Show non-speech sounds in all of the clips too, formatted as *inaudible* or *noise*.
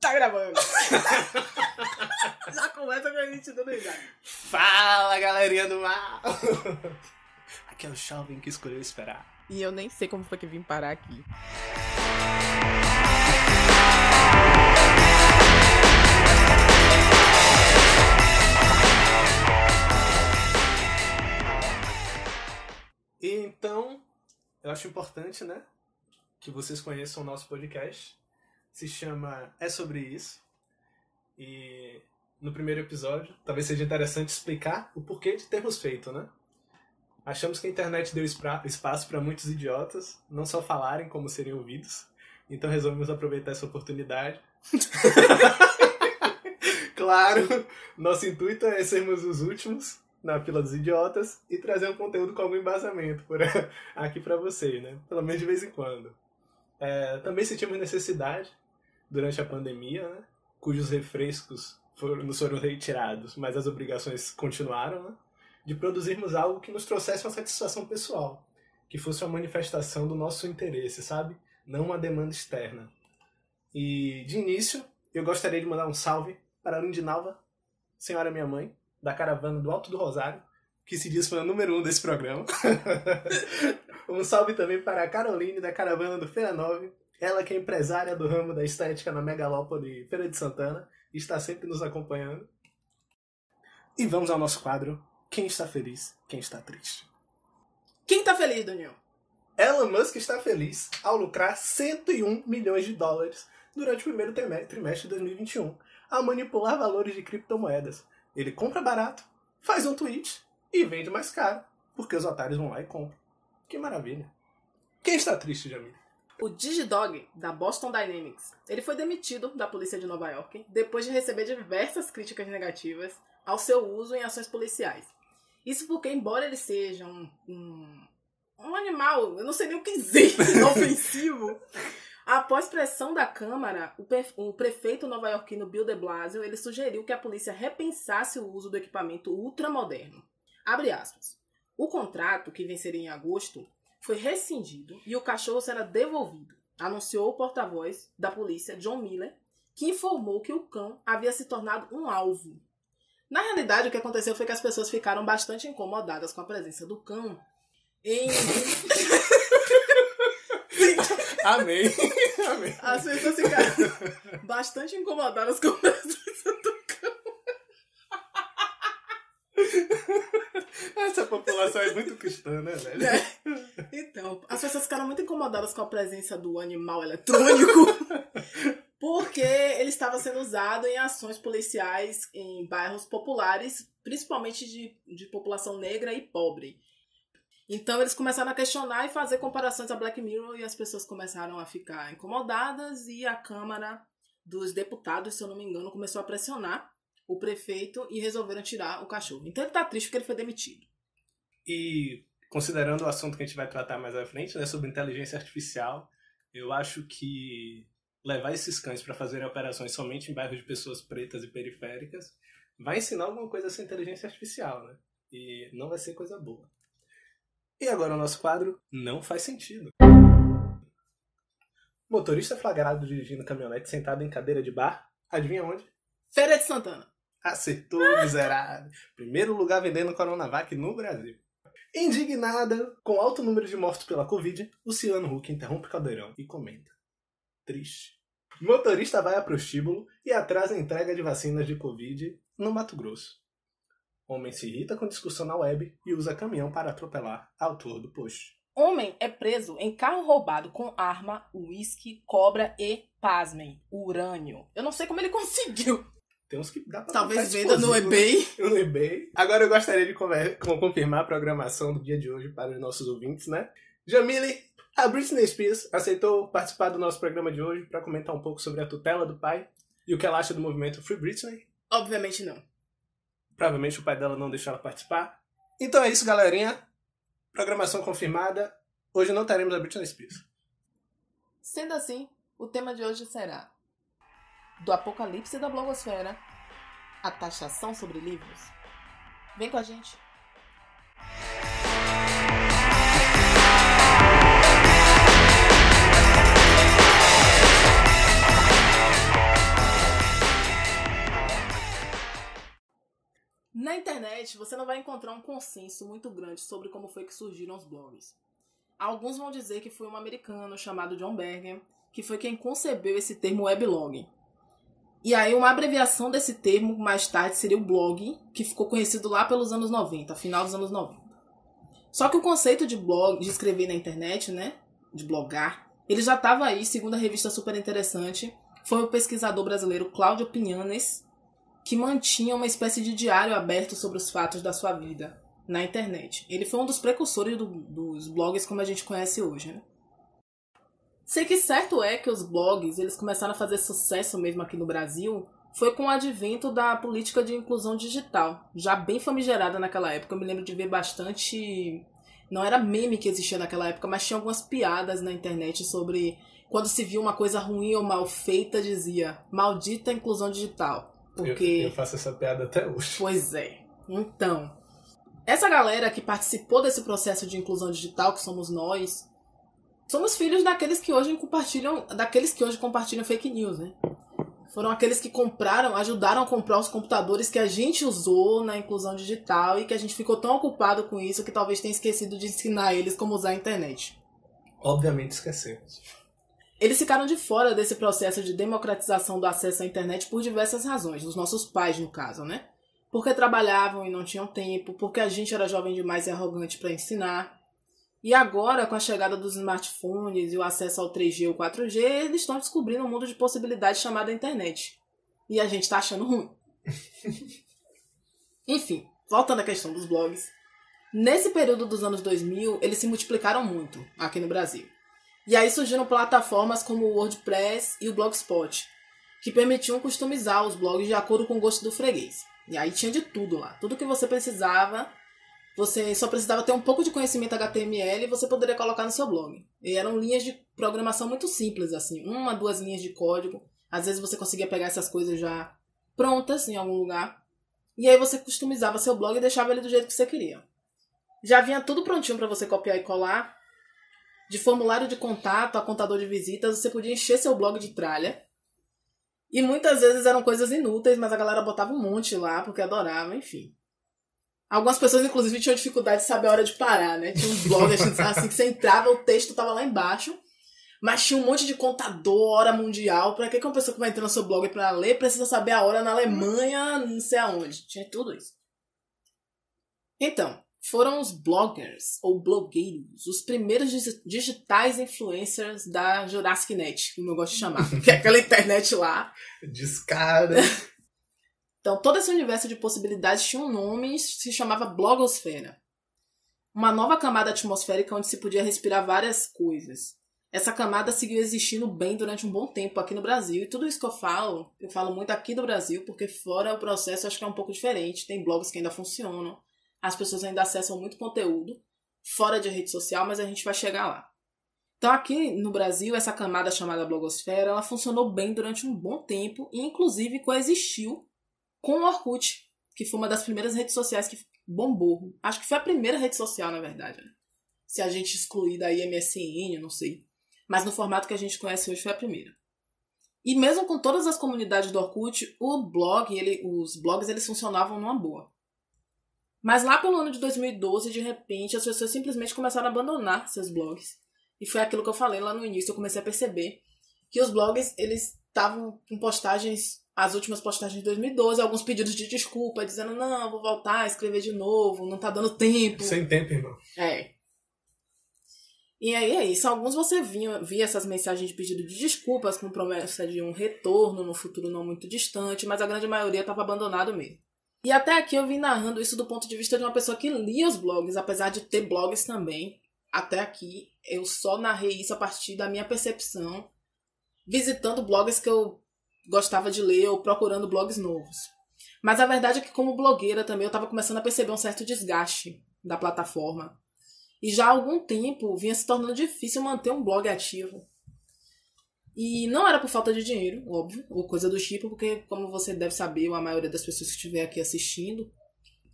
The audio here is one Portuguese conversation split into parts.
Tá gravando. *laughs* Já começa com a gente dando risada. Fala, galerinha do mal! *laughs* Aqui é o Chauvin que escolheu esperar. E eu nem sei como foi que vim parar aqui. Então, eu acho importante, né? Que vocês conheçam o nosso podcast. Se chama É Sobre Isso. E no primeiro episódio, talvez seja interessante explicar o porquê de termos feito, né? Achamos que a internet deu espaço para muitos idiotas não só falarem como seriam ouvidos. Então resolvemos aproveitar essa oportunidade. *laughs* claro, nosso intuito é sermos os últimos na fila dos idiotas e trazer um conteúdo com algum embasamento por *laughs* aqui para vocês, né? Pelo menos de vez em quando. É, também sentimos necessidade durante a pandemia, né? Cujos refrescos foram, nos foram retirados, mas as obrigações continuaram, né? De produzirmos algo que nos trouxesse uma satisfação pessoal, que fosse uma manifestação do nosso interesse, sabe? Não uma demanda externa. E de início, eu gostaria de mandar um salve para a Lindinalva, senhora minha mãe, da caravana do Alto do Rosário, que se diz fã número um desse programa. *laughs* um salve também para a Caroline, da caravana do Feira 9, ela que é empresária do ramo da estética na megalópole Feira de Santana, e está sempre nos acompanhando. E vamos ao nosso quadro Quem está feliz, quem está triste. Quem tá feliz, Daniel? Elon Musk está feliz ao lucrar 101 milhões de dólares durante o primeiro trime- trimestre de 2021, ao manipular valores de criptomoedas. Ele compra barato, faz um tweet e vende mais caro, porque os otários vão lá e compram. Que maravilha. Quem está triste, Jamil? O Digidog, da Boston Dynamics, ele foi demitido da polícia de Nova York depois de receber diversas críticas negativas ao seu uso em ações policiais. Isso porque, embora ele seja um, um, um animal, eu não sei nem o que dizer, *laughs* inofensivo, após pressão da Câmara, o, pe- o prefeito nova-iorquino Bill de Blasio ele sugeriu que a polícia repensasse o uso do equipamento ultramoderno. Abre aspas. O contrato, que venceria em agosto, foi rescindido e o cachorro será devolvido, anunciou o porta-voz da polícia, John Miller, que informou que o cão havia se tornado um alvo. Na realidade, o que aconteceu foi que as pessoas ficaram bastante incomodadas com a presença do cão em. *laughs* As pessoas ficaram bastante incomodadas com a presença do Essa população é muito cristã, né, velho? É. Então, as pessoas ficaram muito incomodadas com a presença do animal eletrônico, *laughs* porque ele estava sendo usado em ações policiais em bairros populares, principalmente de, de população negra e pobre. Então, eles começaram a questionar e fazer comparações a Black Mirror, e as pessoas começaram a ficar incomodadas, e a Câmara dos Deputados, se eu não me engano, começou a pressionar o prefeito e resolveram tirar o cachorro. Então, ele tá triste porque ele foi demitido. E considerando o assunto que a gente vai tratar mais à frente, né, sobre inteligência artificial, eu acho que levar esses cães para fazerem operações somente em bairros de pessoas pretas e periféricas vai ensinar alguma coisa essa inteligência artificial, né? E não vai ser coisa boa. E agora o nosso quadro não faz sentido. Motorista flagrado dirigindo caminhonete sentado em cadeira de bar, adivinha onde? Feira de Santana. Acertou, miserável. Primeiro lugar vendendo Coronavac no Brasil. Indignada com alto número de mortos pela Covid, Luciano Huck interrompe o caldeirão e comenta. Triste. Motorista vai a prostíbulo e atrasa a entrega de vacinas de Covid no Mato Grosso. Homem se irrita com discussão na web e usa caminhão para atropelar autor do post. Homem é preso em carro roubado com arma, uísque, cobra e, pasmem, urânio. Eu não sei como ele *laughs* conseguiu. Tem uns que dá pra Talvez venda no explosivo, né? eBay. no eBay. Agora eu gostaria de confirmar a programação do dia de hoje para os nossos ouvintes, né? Jamile, a Britney Spears aceitou participar do nosso programa de hoje para comentar um pouco sobre a tutela do pai e o que ela acha do movimento Free Britney. Obviamente não. Provavelmente o pai dela não deixou ela participar. Então é isso, galerinha. Programação confirmada. Hoje não teremos a Britney Spears. Sendo assim, o tema de hoje será do Apocalipse da Blogosfera, a taxação sobre livros. Vem com a gente! Na internet, você não vai encontrar um consenso muito grande sobre como foi que surgiram os blogs. Alguns vão dizer que foi um americano chamado John Berger que foi quem concebeu esse termo weblog, e aí, uma abreviação desse termo mais tarde seria o blog, que ficou conhecido lá pelos anos 90, final dos anos 90. Só que o conceito de blog, de escrever na internet, né, de blogar, ele já estava aí, segundo a revista super interessante, foi o pesquisador brasileiro Cláudio Pinhanes, que mantinha uma espécie de diário aberto sobre os fatos da sua vida na internet. Ele foi um dos precursores do, dos blogs como a gente conhece hoje. Né? Sei que certo é que os blogs eles começaram a fazer sucesso mesmo aqui no Brasil foi com o advento da política de inclusão digital, já bem famigerada naquela época. Eu me lembro de ver bastante. Não era meme que existia naquela época, mas tinha algumas piadas na internet sobre quando se via uma coisa ruim ou mal feita, dizia maldita inclusão digital. Porque. Eu, eu faço essa piada até hoje. Pois é. Então. Essa galera que participou desse processo de inclusão digital, que somos nós, somos filhos daqueles que hoje compartilham, daqueles que hoje compartilham fake news, né? Foram aqueles que compraram, ajudaram a comprar os computadores que a gente usou na inclusão digital e que a gente ficou tão ocupado com isso que talvez tenha esquecido de ensinar eles como usar a internet. Obviamente esquecemos. Eles ficaram de fora desse processo de democratização do acesso à internet por diversas razões, os nossos pais, no caso, né? Porque trabalhavam e não tinham tempo, porque a gente era jovem demais e arrogante para ensinar, e agora, com a chegada dos smartphones e o acesso ao 3G ou 4G, eles estão descobrindo um mundo de possibilidades chamada internet. E a gente está achando ruim. *laughs* Enfim, voltando à questão dos blogs. Nesse período dos anos 2000, eles se multiplicaram muito aqui no Brasil. E aí surgiram plataformas como o WordPress e o Blogspot, que permitiam customizar os blogs de acordo com o gosto do freguês. E aí tinha de tudo lá. Tudo que você precisava você só precisava ter um pouco de conhecimento HTML e você poderia colocar no seu blog. E eram linhas de programação muito simples, assim, uma, duas linhas de código. Às vezes você conseguia pegar essas coisas já prontas em algum lugar. E aí você customizava seu blog e deixava ele do jeito que você queria. Já vinha tudo prontinho para você copiar e colar. De formulário de contato a contador de visitas, você podia encher seu blog de tralha. E muitas vezes eram coisas inúteis, mas a galera botava um monte lá porque adorava, enfim. Algumas pessoas, inclusive, tinham dificuldade de saber a hora de parar, né? Tinha uns blogs assim que você entrava, o texto tava lá embaixo. Mas tinha um monte de contador, hora mundial. Pra que uma pessoa que vai entrar no seu blog pra ler precisa saber a hora na Alemanha, não sei aonde? Tinha tudo isso. Então, foram os bloggers, ou blogueiros, os primeiros digitais influencers da Jurassic Net, como eu gosto de chamar. *laughs* que é aquela internet lá. Descara. Então, todo esse universo de possibilidades tinha um nome se chamava blogosfera. Uma nova camada atmosférica onde se podia respirar várias coisas. Essa camada seguiu existindo bem durante um bom tempo aqui no Brasil. E tudo isso que eu falo, eu falo muito aqui do Brasil, porque fora o processo acho que é um pouco diferente. Tem blogs que ainda funcionam, as pessoas ainda acessam muito conteúdo, fora de rede social, mas a gente vai chegar lá. Então aqui no Brasil, essa camada chamada blogosfera, ela funcionou bem durante um bom tempo e inclusive coexistiu com o Orkut, que foi uma das primeiras redes sociais que bombou. Acho que foi a primeira rede social, na verdade. Né? Se a gente excluir daí MSN, não sei. Mas no formato que a gente conhece hoje foi a primeira. E mesmo com todas as comunidades do Orkut, o blog, ele, os blogs, eles funcionavam numa boa. Mas lá pelo ano de 2012, de repente, as pessoas simplesmente começaram a abandonar seus blogs. E foi aquilo que eu falei lá no início, eu comecei a perceber que os blogs, eles estavam com postagens as últimas postagens de 2012, alguns pedidos de desculpa, dizendo, não, vou voltar a escrever de novo, não tá dando tempo. Sem tempo, irmão. É. E aí é isso. Alguns você via, via essas mensagens de pedido de desculpas com promessa de um retorno no futuro não muito distante, mas a grande maioria estava abandonado mesmo. E até aqui eu vim narrando isso do ponto de vista de uma pessoa que lia os blogs, apesar de ter blogs também. Até aqui eu só narrei isso a partir da minha percepção, visitando blogs que eu gostava de ler ou procurando blogs novos. Mas a verdade é que, como blogueira também, eu estava começando a perceber um certo desgaste da plataforma. E já há algum tempo vinha se tornando difícil manter um blog ativo. E não era por falta de dinheiro, óbvio, ou coisa do tipo, porque, como você deve saber, a maioria das pessoas que estiver aqui assistindo,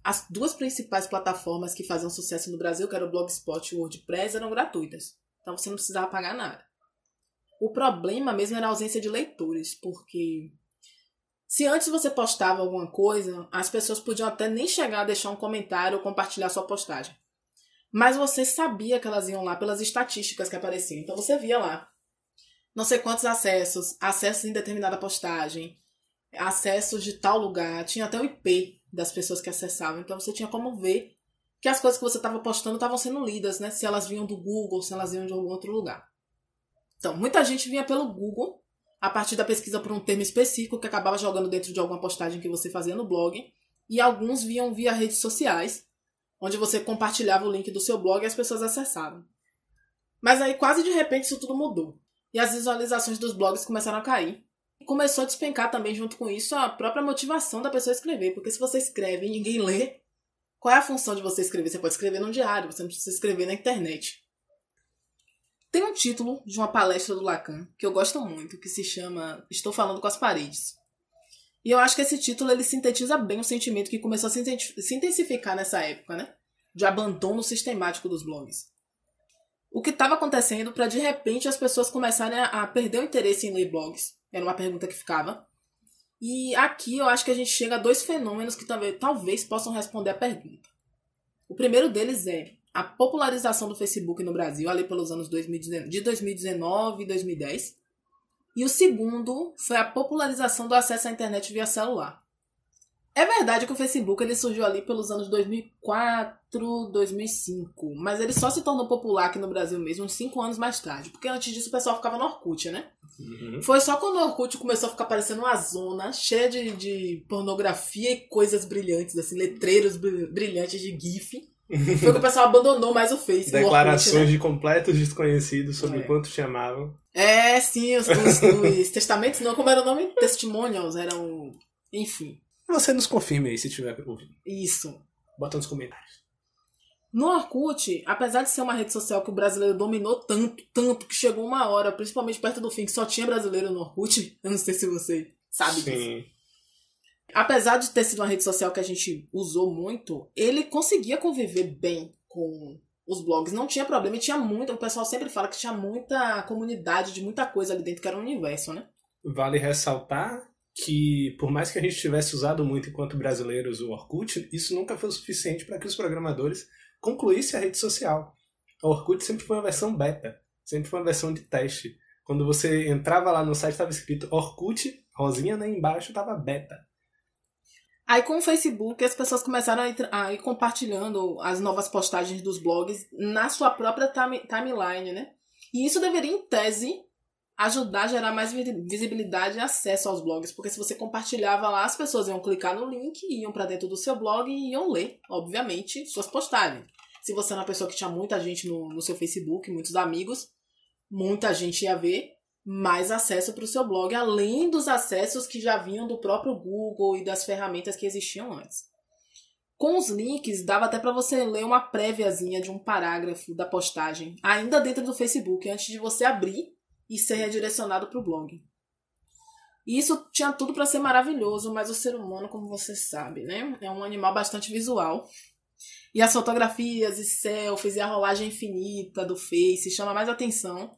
as duas principais plataformas que faziam sucesso no Brasil, que era o Blogspot e o WordPress, eram gratuitas. Então você não precisava pagar nada. O problema mesmo era a ausência de leitores, porque Se antes você postava alguma coisa, as pessoas podiam até nem chegar a deixar um comentário ou compartilhar sua postagem. Mas você sabia que elas iam lá pelas estatísticas que apareciam. Então você via lá. Não sei quantos acessos, acessos em determinada postagem, acessos de tal lugar, tinha até o IP das pessoas que acessavam. Então você tinha como ver que as coisas que você estava postando estavam sendo lidas, né? Se elas vinham do Google, se elas vinham de algum outro lugar. Então, muita gente vinha pelo Google a partir da pesquisa por um termo específico que acabava jogando dentro de alguma postagem que você fazia no blog, e alguns vinham via redes sociais, onde você compartilhava o link do seu blog e as pessoas acessavam. Mas aí quase de repente isso tudo mudou. E as visualizações dos blogs começaram a cair. E começou a despencar também junto com isso a própria motivação da pessoa escrever, porque se você escreve e ninguém lê, qual é a função de você escrever? Você pode escrever num diário, você não precisa escrever na internet. Tem um título de uma palestra do Lacan que eu gosto muito, que se chama Estou Falando com as Paredes. E eu acho que esse título ele sintetiza bem o sentimento que começou a se intensificar nessa época, né? De abandono sistemático dos blogs. O que estava acontecendo para de repente as pessoas começarem a perder o interesse em ler blogs? Era uma pergunta que ficava. E aqui eu acho que a gente chega a dois fenômenos que talvez, possam responder a pergunta. O primeiro deles é a popularização do Facebook no Brasil, ali pelos anos 2019, de 2019 e 2010. E o segundo foi a popularização do acesso à internet via celular. É verdade que o Facebook ele surgiu ali pelos anos 2004, 2005, mas ele só se tornou popular aqui no Brasil mesmo uns 5 anos mais tarde, porque antes disso o pessoal ficava no Orkut, né? Uhum. Foi só quando o Orkut começou a ficar parecendo uma zona cheia de, de pornografia e coisas brilhantes, assim, letreiros brilhantes de GIF, foi que o pessoal abandonou mais o Face. Declarações Orkut, né? de completos desconhecidos sobre é. quanto chamavam. É, sim, os, os, os testamentos, não, como era o nome? Testimonials, eram. Enfim. Você nos confirme aí se tiver ouvindo. Isso. Bota nos comentários. No Orkut, apesar de ser uma rede social que o brasileiro dominou tanto, tanto, que chegou uma hora, principalmente perto do fim, que só tinha brasileiro no Orkut, *laughs* eu não sei se você sabe Sim. disso apesar de ter sido uma rede social que a gente usou muito, ele conseguia conviver bem com os blogs. Não tinha problema e tinha muito. O pessoal sempre fala que tinha muita comunidade de muita coisa ali dentro, que era um universo, né? Vale ressaltar que, por mais que a gente tivesse usado muito enquanto brasileiros o Orkut, isso nunca foi o suficiente para que os programadores concluíssem a rede social. O Orkut sempre foi uma versão beta, sempre foi uma versão de teste. Quando você entrava lá no site, estava escrito Orkut, rosinha, né? Embaixo estava beta. Aí com o Facebook as pessoas começaram a ir, compartilhando as novas postagens dos blogs na sua própria time, timeline, né? E isso deveria, em tese, ajudar a gerar mais visibilidade e acesso aos blogs, porque se você compartilhava lá, as pessoas iam clicar no link, iam para dentro do seu blog e iam ler, obviamente, suas postagens. Se você é uma pessoa que tinha muita gente no, no seu Facebook, muitos amigos, muita gente ia ver, mais acesso para o seu blog, além dos acessos que já vinham do próprio Google e das ferramentas que existiam antes. Com os links, dava até para você ler uma préviazinha de um parágrafo da postagem, ainda dentro do Facebook, antes de você abrir e ser redirecionado para o blog. Isso tinha tudo para ser maravilhoso, mas o ser humano, como você sabe, né, é um animal bastante visual. E as fotografias e selfies e a rolagem infinita do Face chama mais atenção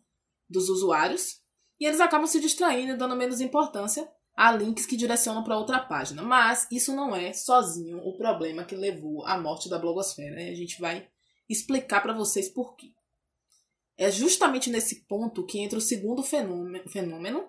dos usuários e eles acabam se distraindo e dando menos importância a links que direcionam para outra página. Mas isso não é sozinho o problema que levou à morte da blogosfera. Né? A gente vai explicar para vocês por quê. É justamente nesse ponto que entra o segundo fenômeno, fenômeno,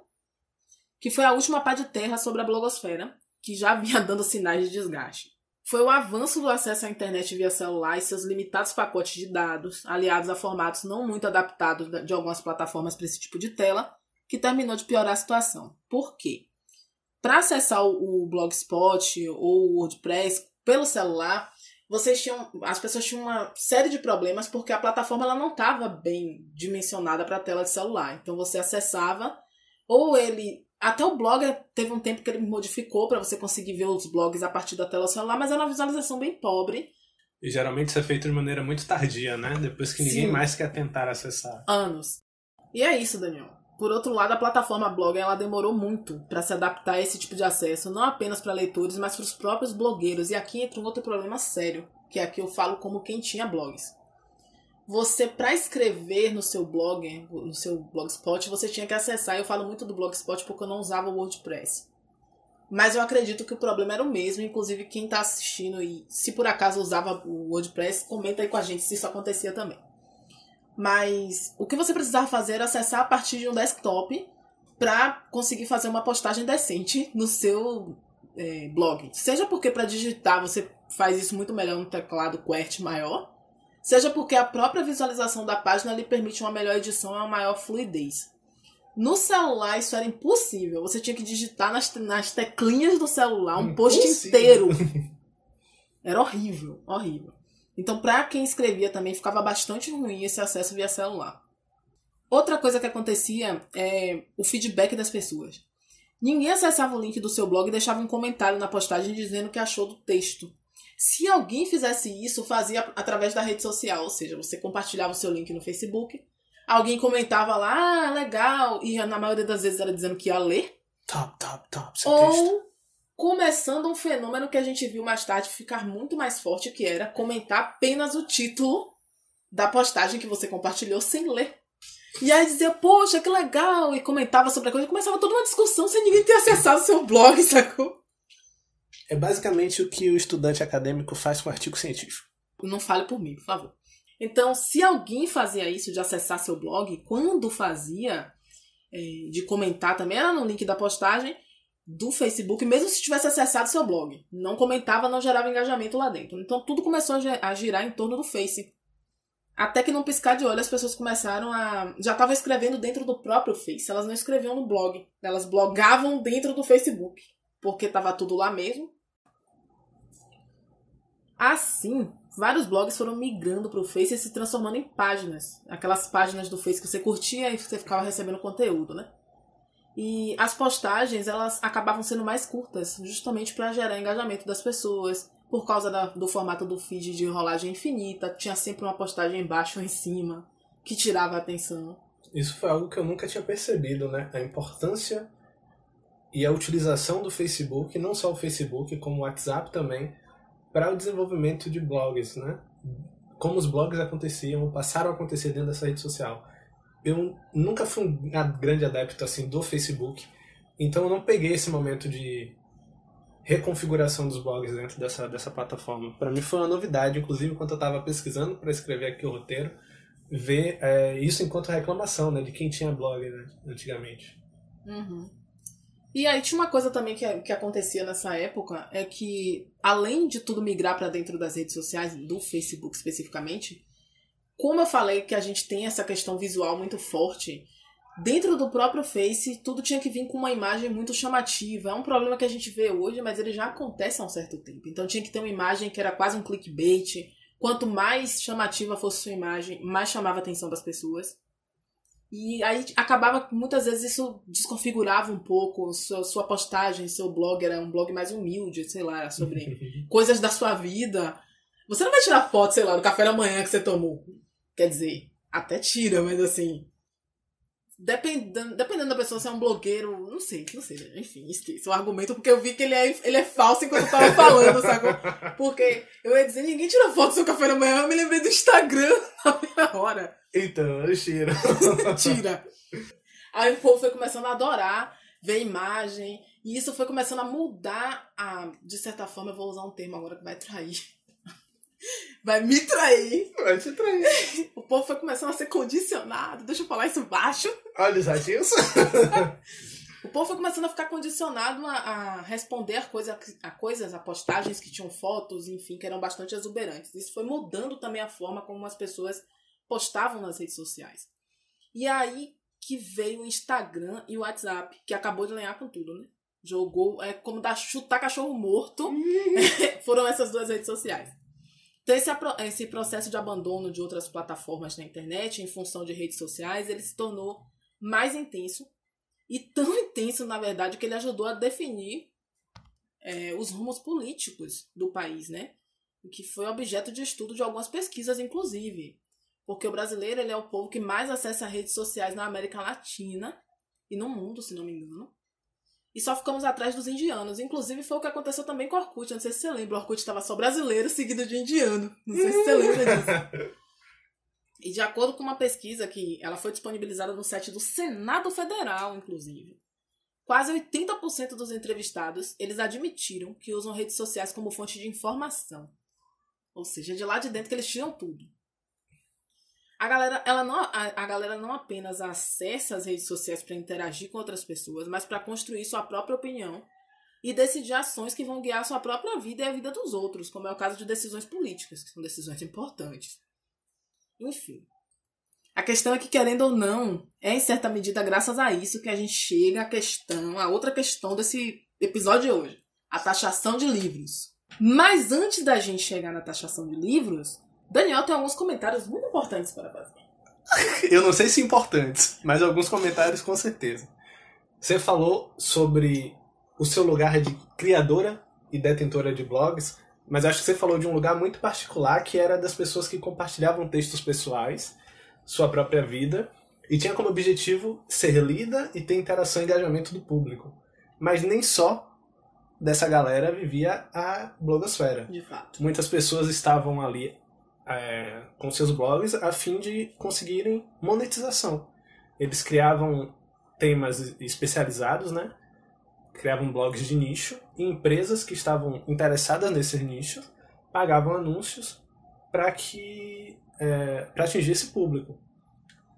que foi a última pá de terra sobre a blogosfera, que já vinha *laughs* dando sinais de desgaste. Foi o avanço do acesso à internet via celular e seus limitados pacotes de dados, aliados a formatos não muito adaptados de algumas plataformas para esse tipo de tela, que terminou de piorar a situação. Por quê? Para acessar o, o Blogspot ou o WordPress pelo celular, vocês tinham, as pessoas tinham uma série de problemas porque a plataforma ela não estava bem dimensionada para a tela de celular. Então você acessava ou ele até o blog teve um tempo que ele modificou para você conseguir ver os blogs a partir da tela celular, mas era uma visualização bem pobre. E geralmente isso é feito de maneira muito tardia, né? Depois que ninguém Sim. mais quer tentar acessar. Anos. E é isso, Daniel. Por outro lado, a plataforma Blogger ela demorou muito para se adaptar a esse tipo de acesso, não apenas para leitores, mas para os próprios blogueiros. E aqui entra um outro problema sério, que é aqui eu falo como quem tinha blogs. Você, para escrever no seu blog, no seu blogspot, você tinha que acessar. Eu falo muito do blogspot porque eu não usava o WordPress. Mas eu acredito que o problema era o mesmo. Inclusive, quem está assistindo e se por acaso usava o WordPress, comenta aí com a gente se isso acontecia também. Mas o que você precisava fazer era acessar a partir de um desktop para conseguir fazer uma postagem decente no seu é, blog. Seja porque para digitar você faz isso muito melhor no teclado QWERTY maior, seja porque a própria visualização da página lhe permite uma melhor edição e uma maior fluidez. No celular isso era impossível. Você tinha que digitar nas, nas teclinhas do celular um post inteiro. *laughs* Era horrível, horrível. Então, para quem escrevia também ficava bastante ruim esse acesso via celular. Outra coisa que acontecia é o feedback das pessoas. Ninguém acessava o link do seu blog e deixava um comentário na postagem dizendo o que achou do texto. Se alguém fizesse isso, fazia através da rede social, ou seja, você compartilhava o seu link no Facebook, alguém comentava lá, ah, legal, e na maioria das vezes era dizendo que ia ler. Top, top, top. Seu ou texto. Começando um fenômeno que a gente viu mais tarde ficar muito mais forte, que era comentar apenas o título da postagem que você compartilhou sem ler. E aí dizia, poxa, que legal, e comentava sobre a coisa, e começava toda uma discussão sem ninguém ter acessado o seu blog, *laughs* sacou? É basicamente o que o estudante acadêmico faz com artigo científico. Não fale por mim, por favor. Então, se alguém fazia isso de acessar seu blog, quando fazia, é, de comentar também, era no link da postagem do Facebook, mesmo se tivesse acessado seu blog. Não comentava, não gerava engajamento lá dentro. Então, tudo começou a girar em torno do Face. Até que num piscar de olho as pessoas começaram a. Já estavam escrevendo dentro do próprio Face. Elas não escreviam no blog. Elas blogavam dentro do Facebook. Porque estava tudo lá mesmo. Assim, vários blogs foram migrando para o Face e se transformando em páginas. Aquelas páginas do Face que você curtia e você ficava recebendo conteúdo, né? E as postagens, elas acabavam sendo mais curtas, justamente para gerar engajamento das pessoas por causa da, do formato do feed de rolagem infinita, tinha sempre uma postagem embaixo ou em cima, que tirava a atenção. Isso foi algo que eu nunca tinha percebido, né? A importância e a utilização do Facebook, não só o Facebook, como o WhatsApp também, para o desenvolvimento de blogs, né? Como os blogs aconteciam, passaram a acontecer dentro dessa rede social. Eu nunca fui um grande adepto assim do Facebook, então eu não peguei esse momento de reconfiguração dos blogs dentro dessa, dessa plataforma. Para mim foi uma novidade, inclusive enquanto eu estava pesquisando para escrever aqui o roteiro, ver é, isso enquanto reclamação né, de quem tinha blog né, antigamente. Uhum. E aí tinha uma coisa também que, que acontecia nessa época, é que além de tudo migrar para dentro das redes sociais, do Facebook especificamente, como eu falei que a gente tem essa questão visual muito forte, dentro do próprio Face, tudo tinha que vir com uma imagem muito chamativa. É um problema que a gente vê hoje, mas ele já acontece há um certo tempo. Então tinha que ter uma imagem que era quase um clickbait. Quanto mais chamativa fosse sua imagem, mais chamava a atenção das pessoas. E aí acabava, muitas vezes isso desconfigurava um pouco sua, sua postagem, seu blog era um blog mais humilde, sei lá, sobre *laughs* coisas da sua vida. Você não vai tirar foto, sei lá, do café da manhã que você tomou. Quer dizer, até tira, mas assim, Dependendo, dependendo da pessoa, se é um blogueiro, não sei, não sei, enfim, esqueci o argumento, porque eu vi que ele é, ele é falso enquanto eu tava falando, sacou? *laughs* Porque eu ia dizer, ninguém tira foto do seu café da manhã, eu me lembrei do Instagram *laughs* na minha hora. Então, eu tiro. *laughs* tira. Aí o povo foi começando a adorar, ver imagem, e isso foi começando a mudar a, de certa forma, eu vou usar um termo agora que vai trair Vai me trair. Vai te trair. *laughs* O povo foi começando a ser condicionado. Deixa eu falar isso baixo. Olha os *laughs* o povo foi começando a ficar condicionado a, a responder a, coisa, a coisas, a postagens que tinham fotos, enfim, que eram bastante exuberantes. Isso foi mudando também a forma como as pessoas postavam nas redes sociais. E aí que veio o Instagram e o WhatsApp, que acabou de lenhar com tudo, né? Jogou, é como dar chutar cachorro morto. *laughs* Foram essas duas redes sociais. Então, esse, esse processo de abandono de outras plataformas na internet, em função de redes sociais, ele se tornou mais intenso. E tão *laughs* intenso, na verdade, que ele ajudou a definir é, os rumos políticos do país, né? O que foi objeto de estudo de algumas pesquisas, inclusive. Porque o brasileiro ele é o povo que mais acessa redes sociais na América Latina e no mundo, se não me engano e só ficamos atrás dos indianos. Inclusive foi o que aconteceu também com o Orkut. Não sei se você lembra, o Orkut estava só brasileiro seguido de indiano. Não sei se você lembra disso. *laughs* E de acordo com uma pesquisa que ela foi disponibilizada no site do Senado Federal, inclusive. Quase 80% dos entrevistados, eles admitiram que usam redes sociais como fonte de informação. Ou seja, de lá de dentro que eles tiram tudo. A galera, ela não, a, a galera não apenas acessa as redes sociais para interagir com outras pessoas, mas para construir sua própria opinião e decidir ações que vão guiar sua própria vida e a vida dos outros, como é o caso de decisões políticas, que são decisões importantes. Enfim. A questão é que, querendo ou não, é em certa medida graças a isso que a gente chega à questão, a outra questão desse episódio de hoje: a taxação de livros. Mas antes da gente chegar na taxação de livros, Daniel tem alguns comentários muito importantes para fazer. *laughs* Eu não sei se importantes, mas alguns comentários com certeza. Você falou sobre o seu lugar de criadora e detentora de blogs, mas acho que você falou de um lugar muito particular que era das pessoas que compartilhavam textos pessoais, sua própria vida, e tinha como objetivo ser lida e ter interação e engajamento do público. Mas nem só dessa galera vivia a blogosfera. De fato. Muitas pessoas estavam ali é, com seus blogs a fim de conseguirem monetização. Eles criavam temas especializados, né? Criavam blogs de nicho e empresas que estavam interessadas nesse nicho pagavam anúncios para que é, para atingir esse público.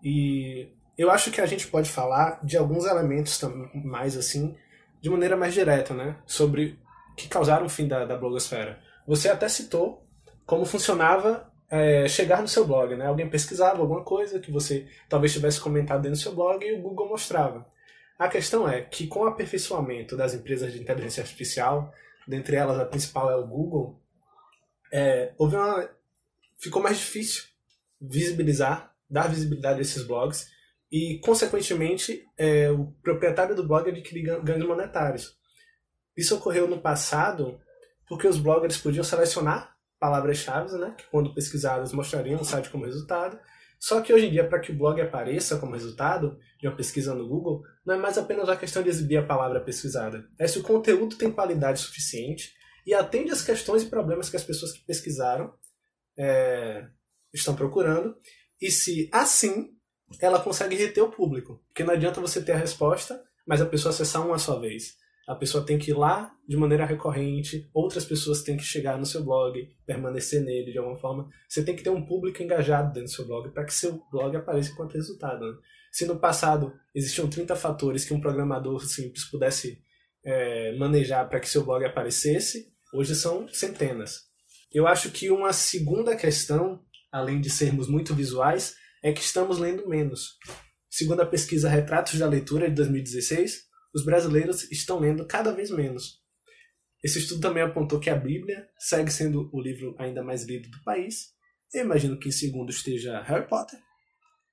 E eu acho que a gente pode falar de alguns elementos mais assim, de maneira mais direta, né? Sobre que causaram o fim da, da blogosfera. Você até citou como funcionava é, chegar no seu blog, né? Alguém pesquisava alguma coisa que você talvez tivesse comentado dentro do seu blog e o Google mostrava. A questão é que com o aperfeiçoamento das empresas de inteligência artificial, dentre elas a principal é o Google, é, houve uma, ficou mais difícil visibilizar, dar visibilidade a esses blogs e, consequentemente, é, o proprietário do blog adquirir ganhos monetários. Isso ocorreu no passado porque os bloggers podiam selecionar palavras-chave, né, que quando pesquisadas mostrariam o site como resultado. Só que hoje em dia, para que o blog apareça como resultado de uma pesquisa no Google, não é mais apenas a questão de exibir a palavra pesquisada. É se o conteúdo tem qualidade suficiente e atende às questões e problemas que as pessoas que pesquisaram é, estão procurando, e se assim ela consegue reter o público. Porque não adianta você ter a resposta, mas a pessoa acessar uma só vez a pessoa tem que ir lá de maneira recorrente, outras pessoas têm que chegar no seu blog, permanecer nele de alguma forma. Você tem que ter um público engajado dentro do seu blog para que seu blog apareça enquanto resultado. Né? Se no passado existiam 30 fatores que um programador simples pudesse é, manejar para que seu blog aparecesse, hoje são centenas. Eu acho que uma segunda questão, além de sermos muito visuais, é que estamos lendo menos. Segundo a pesquisa Retratos da Leitura de 2016, os brasileiros estão lendo cada vez menos. Esse estudo também apontou que a Bíblia segue sendo o livro ainda mais lido do país. Eu imagino que em segundo esteja Harry Potter.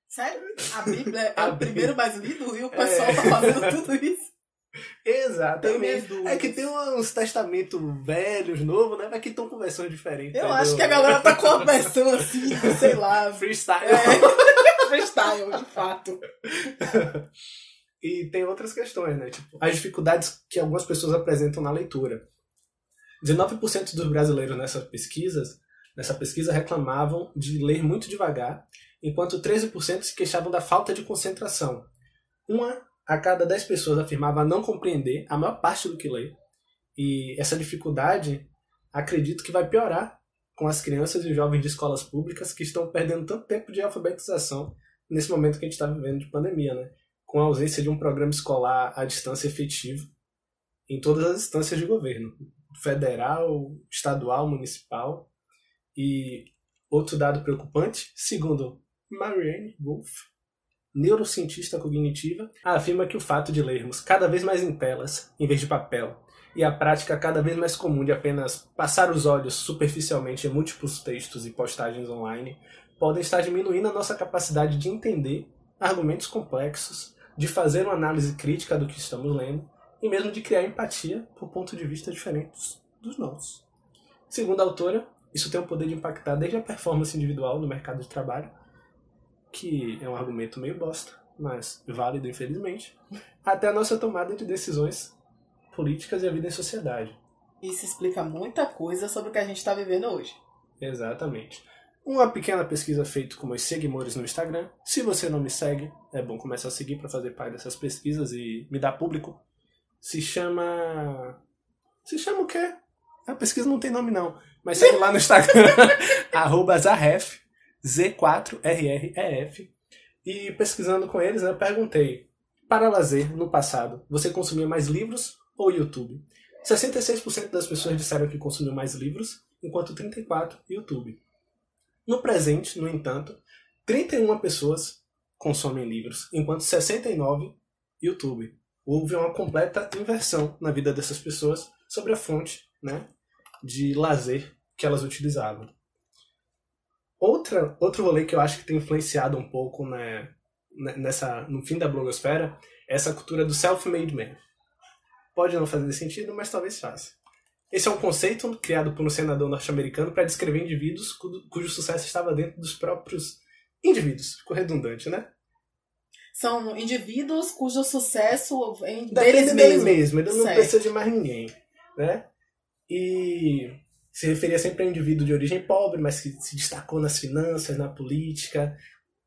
Sério? A Bíblia é *laughs* o primeiro mais lido e o pessoal é. tá fazendo tudo isso? *laughs* Exatamente. É que tem uns testamentos velhos, novos, né? Mas que estão com versões diferentes. Eu acho que a galera tá com uma versão assim, *laughs* sei lá. Freestyle. É. Freestyle, de fato. E tem outras questões, né? Tipo, as dificuldades que algumas pessoas apresentam na leitura. 19% dos brasileiros nessas pesquisas, nessa pesquisa reclamavam de ler muito devagar, enquanto 13% se queixavam da falta de concentração. Uma a cada 10 pessoas afirmava não compreender a maior parte do que lê. E essa dificuldade, acredito que vai piorar com as crianças e jovens de escolas públicas que estão perdendo tanto tempo de alfabetização nesse momento que a gente está vivendo de pandemia, né? Com a ausência de um programa escolar à distância efetivo em todas as instâncias de governo, federal, estadual, municipal. E outro dado preocupante, segundo Marianne Wolf, neurocientista cognitiva, afirma que o fato de lermos cada vez mais em telas, em vez de papel, e a prática cada vez mais comum de apenas passar os olhos superficialmente em múltiplos textos e postagens online podem estar diminuindo a nossa capacidade de entender argumentos complexos de fazer uma análise crítica do que estamos lendo e mesmo de criar empatia por pontos de vista diferentes dos nossos. Segundo a autora, isso tem o poder de impactar desde a performance individual no mercado de trabalho, que é um argumento meio bosta, mas válido infelizmente, até a nossa tomada de decisões políticas e a vida em sociedade. Isso explica muita coisa sobre o que a gente está vivendo hoje. Exatamente uma pequena pesquisa feita com meus seguidores no Instagram. Se você não me segue, é bom começar a seguir para fazer parte dessas pesquisas e me dar público. se chama. Se chama o quê? A pesquisa não tem nome não. Mas segue lá no Instagram, *laughs* arroba Zarref, Z4RREF. E pesquisando com eles, eu perguntei, para lazer, no passado, você consumia mais livros ou YouTube? 66% das pessoas disseram que consumiam mais livros, enquanto 34% YouTube. No presente, no entanto, 31 pessoas consomem livros, enquanto 69 YouTube. Houve uma completa inversão na vida dessas pessoas sobre a fonte né, de lazer que elas utilizavam. Outra, outro rolê que eu acho que tem influenciado um pouco né, nessa, no fim da blogosfera é essa cultura do self-made man. Pode não fazer sentido, mas talvez faça. Esse é um conceito criado por um senador norte-americano para descrever indivíduos cujo sucesso estava dentro dos próprios indivíduos. Ficou redundante, né? São indivíduos cujo sucesso vem deles dele mesmo. Ele não precisa de mais ninguém, né? E se referia sempre a um indivíduo de origem pobre, mas que se destacou nas finanças, na política,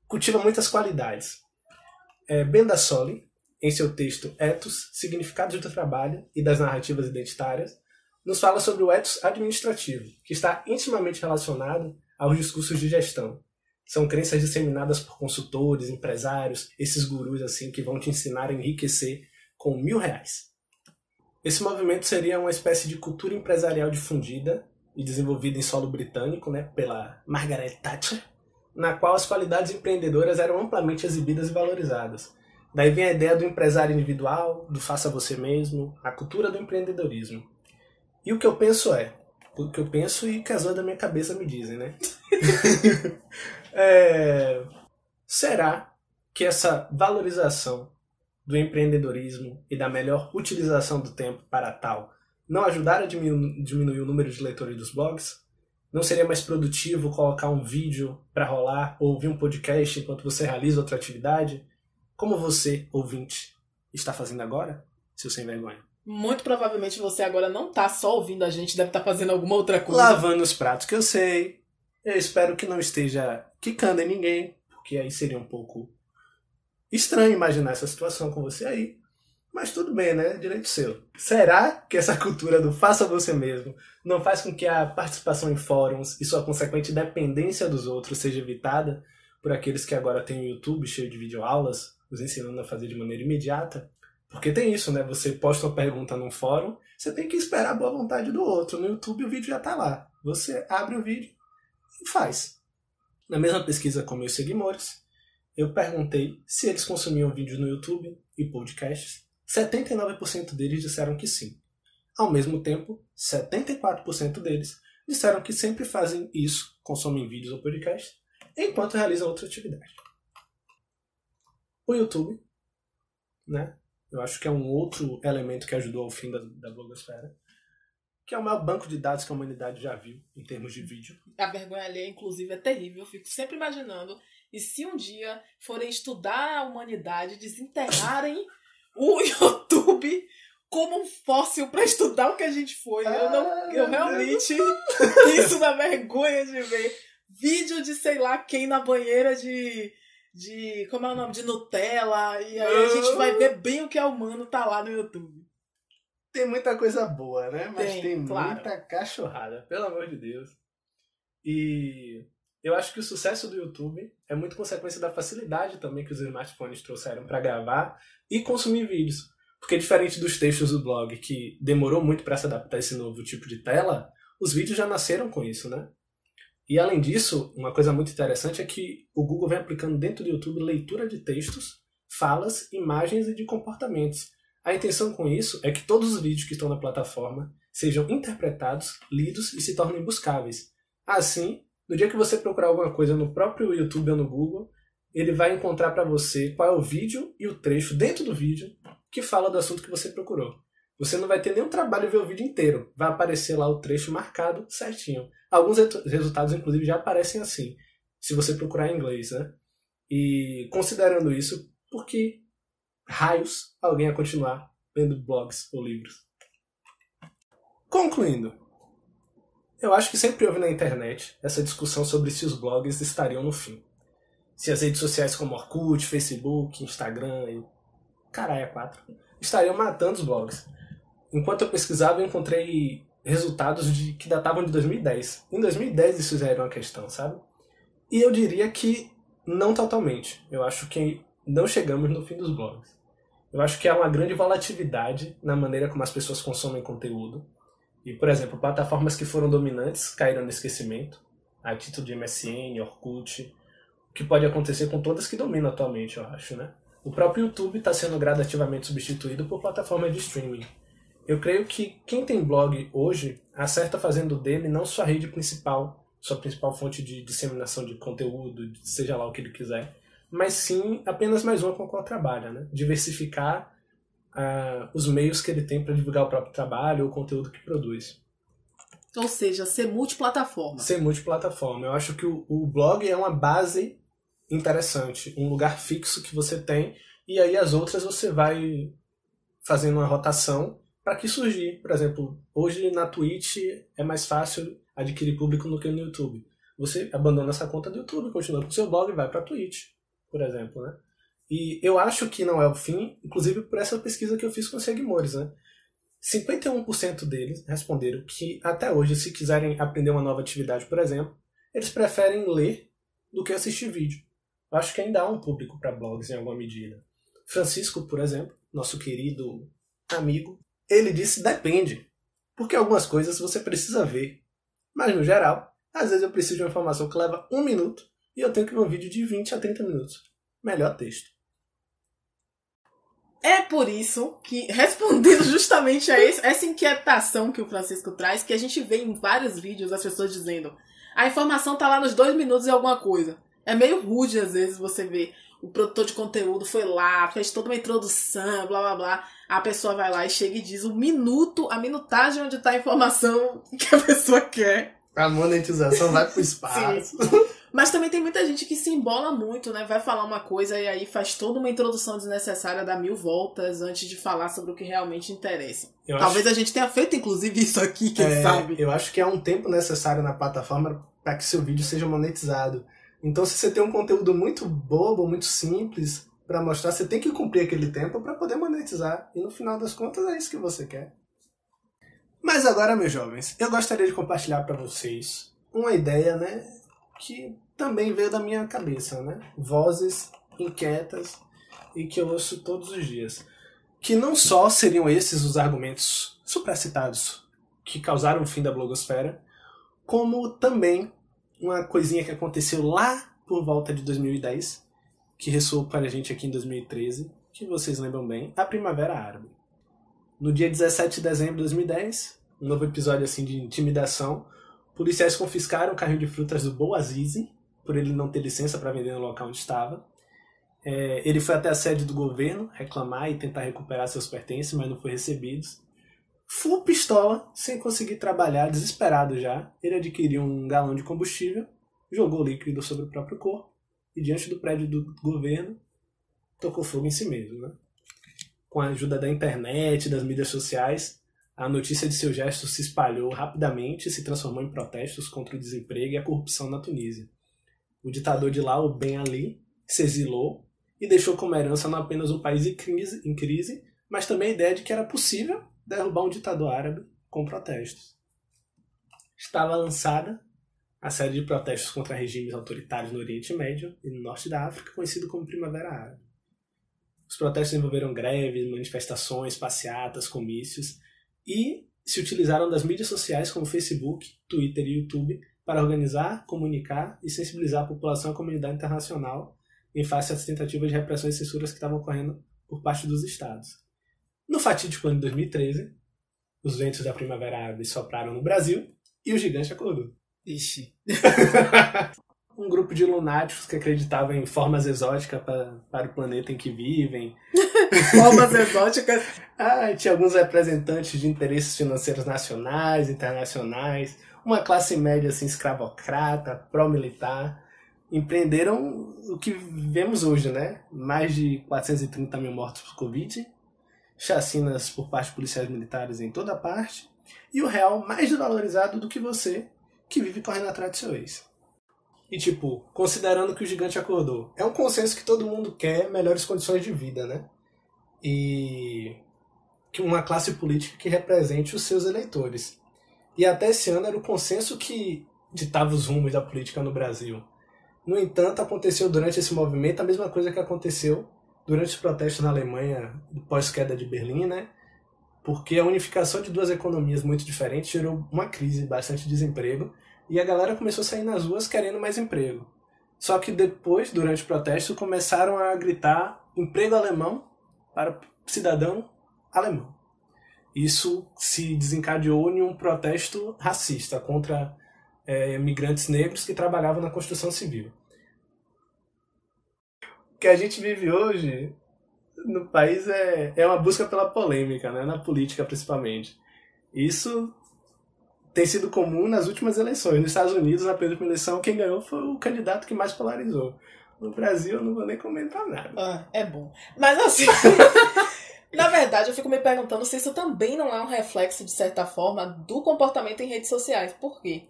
cultiva muitas qualidades. É, Bendassoli, em seu texto Ethos, Significados do Trabalho e das Narrativas Identitárias, nos fala sobre o ethos administrativo, que está intimamente relacionado aos discursos de gestão. São crenças disseminadas por consultores, empresários, esses gurus assim que vão te ensinar a enriquecer com mil reais. Esse movimento seria uma espécie de cultura empresarial difundida e desenvolvida em solo britânico né, pela Margaret Thatcher, na qual as qualidades empreendedoras eram amplamente exibidas e valorizadas. Daí vem a ideia do empresário individual, do faça você mesmo, a cultura do empreendedorismo. E o que eu penso é, o que eu penso e que as da minha cabeça me dizem, né? *laughs* é, será que essa valorização do empreendedorismo e da melhor utilização do tempo para tal não ajudar a diminuir, diminuir o número de leitores dos blogs? Não seria mais produtivo colocar um vídeo para rolar ou ouvir um podcast enquanto você realiza outra atividade? Como você, ouvinte, está fazendo agora, seu sem vergonha? Muito provavelmente você agora não tá só ouvindo a gente, deve estar tá fazendo alguma outra coisa. Lavando os pratos, que eu sei. Eu espero que não esteja quicando em ninguém, porque aí seria um pouco estranho imaginar essa situação com você aí. Mas tudo bem, né? Direito seu. Será que essa cultura do faça você mesmo não faz com que a participação em fóruns e sua consequente dependência dos outros seja evitada por aqueles que agora têm o YouTube cheio de videoaulas, os ensinando a fazer de maneira imediata? Porque tem isso, né? Você posta uma pergunta num fórum, você tem que esperar a boa vontade do outro. No YouTube o vídeo já está lá. Você abre o vídeo e faz. Na mesma pesquisa com meus seguidores, eu perguntei se eles consumiam vídeos no YouTube e podcasts. 79% deles disseram que sim. Ao mesmo tempo, 74% deles disseram que sempre fazem isso, consomem vídeos ou podcasts, enquanto realizam outra atividade. O YouTube, né, eu acho que é um outro elemento que ajudou ao fim da, da blogosfera. Que é o maior banco de dados que a humanidade já viu em termos de vídeo. A vergonha alheia, inclusive, é terrível. Eu fico sempre imaginando. E se um dia forem estudar a humanidade, desenterrarem *laughs* o YouTube como um fóssil para estudar o que a gente foi. Ah, eu não, eu realmente *laughs* isso dá vergonha de ver vídeo de sei lá quem na banheira de de. Como é o nome? De Nutella. E aí a gente vai ver bem o que é humano tá lá no YouTube. Tem muita coisa boa, né? Mas tem, tem claro. muita cachorrada, pelo amor de Deus. E eu acho que o sucesso do YouTube é muito consequência da facilidade também que os smartphones trouxeram para gravar e consumir vídeos. Porque diferente dos textos do blog, que demorou muito para se adaptar a esse novo tipo de tela, os vídeos já nasceram com isso, né? E além disso, uma coisa muito interessante é que o Google vem aplicando dentro do YouTube leitura de textos, falas, imagens e de comportamentos. A intenção com isso é que todos os vídeos que estão na plataforma sejam interpretados, lidos e se tornem buscáveis. Assim, no dia que você procurar alguma coisa no próprio YouTube ou no Google, ele vai encontrar para você qual é o vídeo e o trecho dentro do vídeo que fala do assunto que você procurou. Você não vai ter nenhum trabalho ver o vídeo inteiro. Vai aparecer lá o trecho marcado certinho. Alguns resultados, inclusive, já aparecem assim, se você procurar em inglês, né? E considerando isso, por que raios alguém a continuar lendo blogs ou livros? Concluindo, eu acho que sempre houve na internet essa discussão sobre se os blogs estariam no fim. Se as redes sociais como Orkut, Facebook, Instagram e caralho, é quatro, estariam matando os blogs. Enquanto eu pesquisava, eu encontrei resultados de, que datavam de 2010. Em 2010 isso já era uma questão, sabe? E eu diria que não totalmente. Eu acho que não chegamos no fim dos blogs. Eu acho que há uma grande volatilidade na maneira como as pessoas consomem conteúdo. E, por exemplo, plataformas que foram dominantes caíram no esquecimento, a título de MSN, Orkut, o que pode acontecer com todas que dominam atualmente, eu acho, né? O próprio YouTube está sendo gradativamente substituído por plataformas de streaming. Eu creio que quem tem blog hoje acerta fazendo dele não sua rede principal, sua principal fonte de disseminação de conteúdo, seja lá o que ele quiser, mas sim apenas mais uma com a qual trabalha, né? Diversificar uh, os meios que ele tem para divulgar o próprio trabalho ou o conteúdo que produz. Ou seja, ser multiplataforma. Ser multiplataforma. Eu acho que o, o blog é uma base interessante, um lugar fixo que você tem, e aí as outras você vai fazendo uma rotação para que surgir. Por exemplo, hoje na Twitch é mais fácil adquirir público do que no YouTube. Você abandona essa conta do YouTube, continua com seu blog e vai para Twitch, por exemplo, né? E eu acho que não é o fim, inclusive por essa pesquisa que eu fiz com os seguidores, né? 51% deles responderam que até hoje, se quiserem aprender uma nova atividade, por exemplo, eles preferem ler do que assistir vídeo. Eu acho que ainda há um público para blogs em alguma medida. Francisco, por exemplo, nosso querido amigo, ele disse depende, porque algumas coisas você precisa ver. Mas no geral, às vezes eu preciso de uma informação que leva um minuto e eu tenho que ver um vídeo de 20 a 30 minutos. Melhor texto. É por isso que, *laughs* respondendo justamente a essa inquietação que o Francisco traz, que a gente vê em vários vídeos as pessoas dizendo a informação tá lá nos dois minutos e alguma coisa. É meio rude às vezes você ver o produtor de conteúdo foi lá, fez toda uma introdução, blá blá blá. A pessoa vai lá e chega e diz o minuto, a minutagem onde tá a informação *laughs* que a pessoa quer. A monetização vai pro espaço. Mas também tem muita gente que se embola muito, né? Vai falar uma coisa e aí faz toda uma introdução desnecessária, dá mil voltas antes de falar sobre o que realmente interessa. Eu Talvez acho... a gente tenha feito, inclusive, isso aqui, quem é, sabe. Eu acho que há um tempo necessário na plataforma para que seu vídeo seja monetizado. Então, se você tem um conteúdo muito bobo, muito simples para mostrar, você tem que cumprir aquele tempo para poder monetizar. E no final das contas, é isso que você quer. Mas agora, meus jovens, eu gostaria de compartilhar para vocês uma ideia, né, que também veio da minha cabeça, né? Vozes inquietas e que eu ouço todos os dias. Que não só seriam esses os argumentos supracitados que causaram o fim da blogosfera, como também uma coisinha que aconteceu lá por volta de 2010, que ressoou para a gente aqui em 2013, que vocês lembram bem, a Primavera Árabe. No dia 17 de dezembro de 2010, um novo episódio assim de intimidação, policiais confiscaram o carrinho de frutas do Boazizi, por ele não ter licença para vender no local onde estava. É, ele foi até a sede do governo reclamar e tentar recuperar seus pertences, mas não foi recebido. Full pistola, sem conseguir trabalhar, desesperado já, ele adquiriu um galão de combustível, jogou líquido sobre o próprio corpo e, diante do prédio do governo, tocou fogo em si mesmo. Né? Com a ajuda da internet, das mídias sociais, a notícia de seu gesto se espalhou rapidamente e se transformou em protestos contra o desemprego e a corrupção na Tunísia. O ditador de lá, o Ben Ali, se exilou e deixou como herança não apenas um país em crise, em crise mas também a ideia de que era possível derrubar um ditador árabe com protestos. Estava lançada a série de protestos contra regimes autoritários no Oriente Médio e no Norte da África, conhecido como Primavera Árabe. Os protestos envolveram greves, manifestações, passeatas, comícios e se utilizaram das mídias sociais como Facebook, Twitter e YouTube para organizar, comunicar e sensibilizar a população e a comunidade internacional em face às tentativas de repressão e censuras que estavam ocorrendo por parte dos estados. No fatídico ano de 2013, os ventos da Primavera Árabe sopraram no Brasil e o gigante acordou. Ixi. *laughs* um grupo de lunáticos que acreditavam em formas exóticas para, para o planeta em que vivem. *laughs* formas exóticas? *laughs* ah, tinha alguns representantes de interesses financeiros nacionais, internacionais, uma classe média assim, escravocrata, pró-militar. Empreenderam o que vemos hoje, né? Mais de 430 mil mortos por Covid chacinas por parte de policiais militares em toda parte, e o real mais desvalorizado do que você, que vive correndo atrás do seu ex. E tipo, considerando que o gigante acordou, é um consenso que todo mundo quer melhores condições de vida, né? E uma classe política que represente os seus eleitores. E até esse ano era o consenso que ditava os rumos da política no Brasil. No entanto, aconteceu durante esse movimento a mesma coisa que aconteceu durante os protestos na Alemanha pós-queda de Berlim, né? Porque a unificação de duas economias muito diferentes gerou uma crise, bastante desemprego, e a galera começou a sair nas ruas querendo mais emprego. Só que depois, durante o protesto, começaram a gritar emprego alemão para cidadão alemão. Isso se desencadeou em um protesto racista contra é, migrantes negros que trabalhavam na construção civil. O que a gente vive hoje no país é, é uma busca pela polêmica, né? na política principalmente. Isso tem sido comum nas últimas eleições. Nos Estados Unidos, na primeira eleição, quem ganhou foi o candidato que mais polarizou. No Brasil, eu não vou nem comentar nada. Ah, é bom. Mas assim, *laughs* na verdade, eu fico me perguntando se isso também não é um reflexo, de certa forma, do comportamento em redes sociais. Por quê?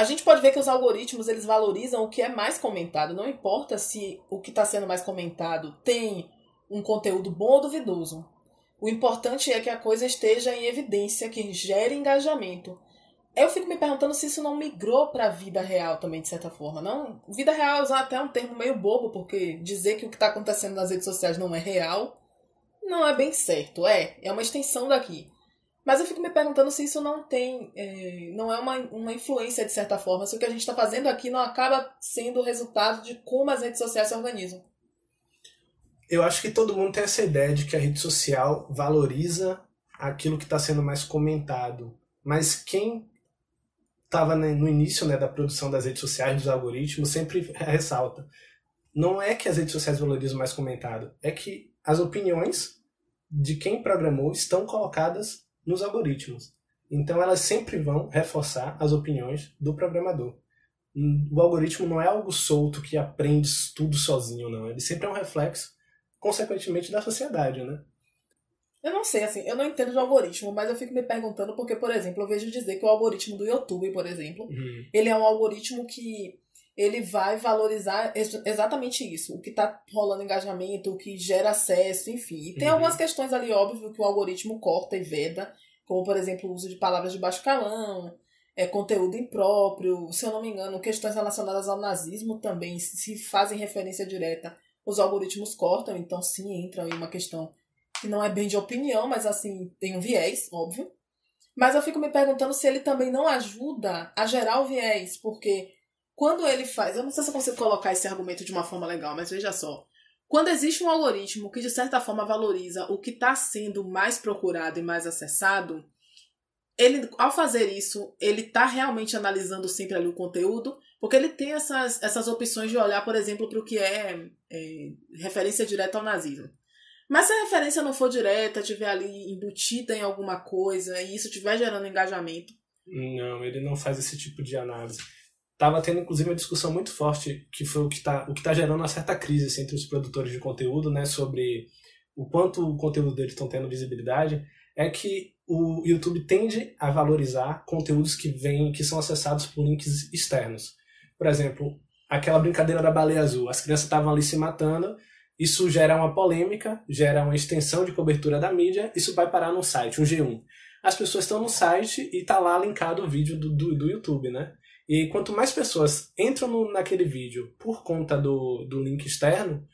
A gente pode ver que os algoritmos eles valorizam o que é mais comentado. Não importa se o que está sendo mais comentado tem um conteúdo bom ou duvidoso. O importante é que a coisa esteja em evidência, que gere engajamento. Eu fico me perguntando se isso não migrou para a vida real também, de certa forma. Não, vida real é usar até um termo meio bobo, porque dizer que o que está acontecendo nas redes sociais não é real não é bem certo. É, é uma extensão daqui. Mas eu fico me perguntando se isso não tem, é, não é uma, uma influência de certa forma, se o que a gente está fazendo aqui não acaba sendo o resultado de como as redes sociais se organizam eu acho que todo mundo tem essa ideia de que a rede social valoriza aquilo que está sendo mais comentado. Mas quem estava né, no início né, da produção das redes sociais, dos algoritmos, sempre ressalta. Não é que as redes sociais valorizam mais comentado, é que as opiniões de quem programou estão colocadas nos algoritmos. Então elas sempre vão reforçar as opiniões do programador. O algoritmo não é algo solto que aprende tudo sozinho, não. Ele sempre é um reflexo consequentemente, da sociedade, né? Eu não sei, assim, eu não entendo de algoritmo, mas eu fico me perguntando porque, por exemplo, eu vejo dizer que o algoritmo do YouTube, por exemplo, uhum. ele é um algoritmo que ele vai valorizar exatamente isso, o que está rolando engajamento, o que gera acesso, enfim. E tem uhum. algumas questões ali, óbvio, que o algoritmo corta e veda, como, por exemplo, o uso de palavras de baixo calão, é, conteúdo impróprio, se eu não me engano, questões relacionadas ao nazismo também, se fazem referência direta os algoritmos cortam, então sim entra em uma questão que não é bem de opinião, mas assim, tem um viés, óbvio. Mas eu fico me perguntando se ele também não ajuda a gerar o viés, porque quando ele faz, eu não sei se eu consigo colocar esse argumento de uma forma legal, mas veja só. Quando existe um algoritmo que de certa forma valoriza o que está sendo mais procurado e mais acessado, ele, ao fazer isso, ele está realmente analisando sempre ali o conteúdo, porque ele tem essas, essas opções de olhar, por exemplo, para o que é, é, referência direta ao nazismo. Mas se a referência não for direta, tiver ali embutida em alguma coisa e isso estiver gerando engajamento. Não, ele não faz esse tipo de análise. Tava tendo, inclusive, uma discussão muito forte, que foi o que está o que tá gerando uma certa crise assim, entre os produtores de conteúdo, né, sobre o quanto o conteúdo deles estão tendo visibilidade, é que o YouTube tende a valorizar conteúdos que vêm, que são acessados por links externos. Por exemplo, aquela brincadeira da baleia azul, as crianças estavam ali se matando, isso gera uma polêmica, gera uma extensão de cobertura da mídia, isso vai parar no site, um G1. As pessoas estão no site e está lá linkado o vídeo do, do, do, YouTube, né? E quanto mais pessoas entram no, naquele vídeo por conta do, do link externo,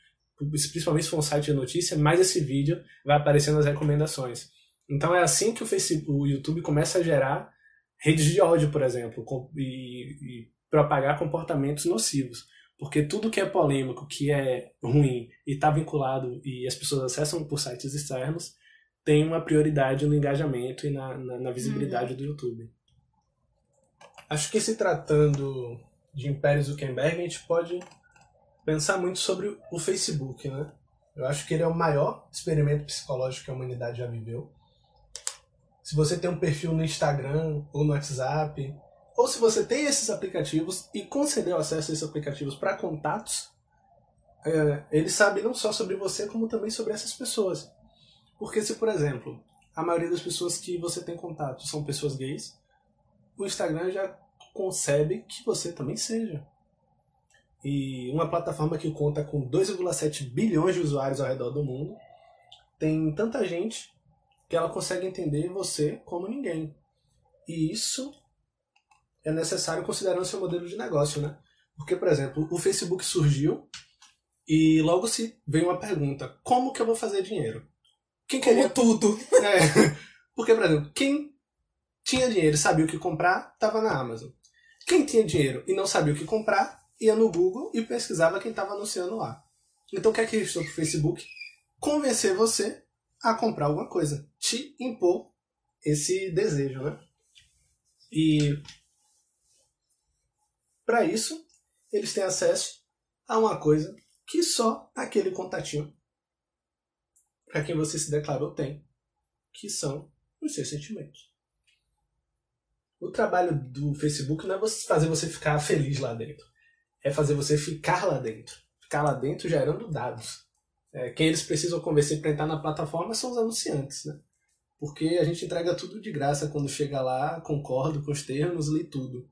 principalmente se for um site de notícia, mais esse vídeo vai aparecer nas recomendações. Então é assim que o, Facebook, o YouTube começa a gerar redes de ódio, por exemplo, e, e propagar comportamentos nocivos. Porque tudo que é polêmico, que é ruim e está vinculado e as pessoas acessam por sites externos, tem uma prioridade no engajamento e na, na, na visibilidade uhum. do YouTube. Acho que se tratando de Império Zuckerberg, a gente pode pensar muito sobre o Facebook, né? Eu acho que ele é o maior experimento psicológico que a humanidade já viveu. Se você tem um perfil no Instagram ou no WhatsApp, ou se você tem esses aplicativos e concedeu acesso a esses aplicativos para contatos, é, ele sabe não só sobre você, como também sobre essas pessoas. Porque se, por exemplo, a maioria das pessoas que você tem contato são pessoas gays, o Instagram já concebe que você também seja. E uma plataforma que conta com 2,7 bilhões de usuários ao redor do mundo tem tanta gente que ela consegue entender você como ninguém. E isso é necessário considerando seu modelo de negócio, né? Porque, por exemplo, o Facebook surgiu e logo se veio uma pergunta: como que eu vou fazer dinheiro? Quem queria tudo? É, *laughs* porque, por exemplo, quem tinha dinheiro e sabia o que comprar, estava na Amazon. Quem tinha dinheiro e não sabia o que comprar, ia no Google e pesquisava quem estava anunciando lá. Então, o que é que estou para o Facebook? Convencer você a comprar alguma coisa. Te impor esse desejo, né? E para isso, eles têm acesso a uma coisa que só aquele contatinho para quem você se declarou tem, que são os seus sentimentos. O trabalho do Facebook não é fazer você ficar feliz lá dentro, é fazer você ficar lá dentro, ficar lá dentro gerando dados. É, quem eles precisam convencer para entrar na plataforma são os anunciantes, né? Porque a gente entrega tudo de graça quando chega lá, concordo com os termos, lê tudo.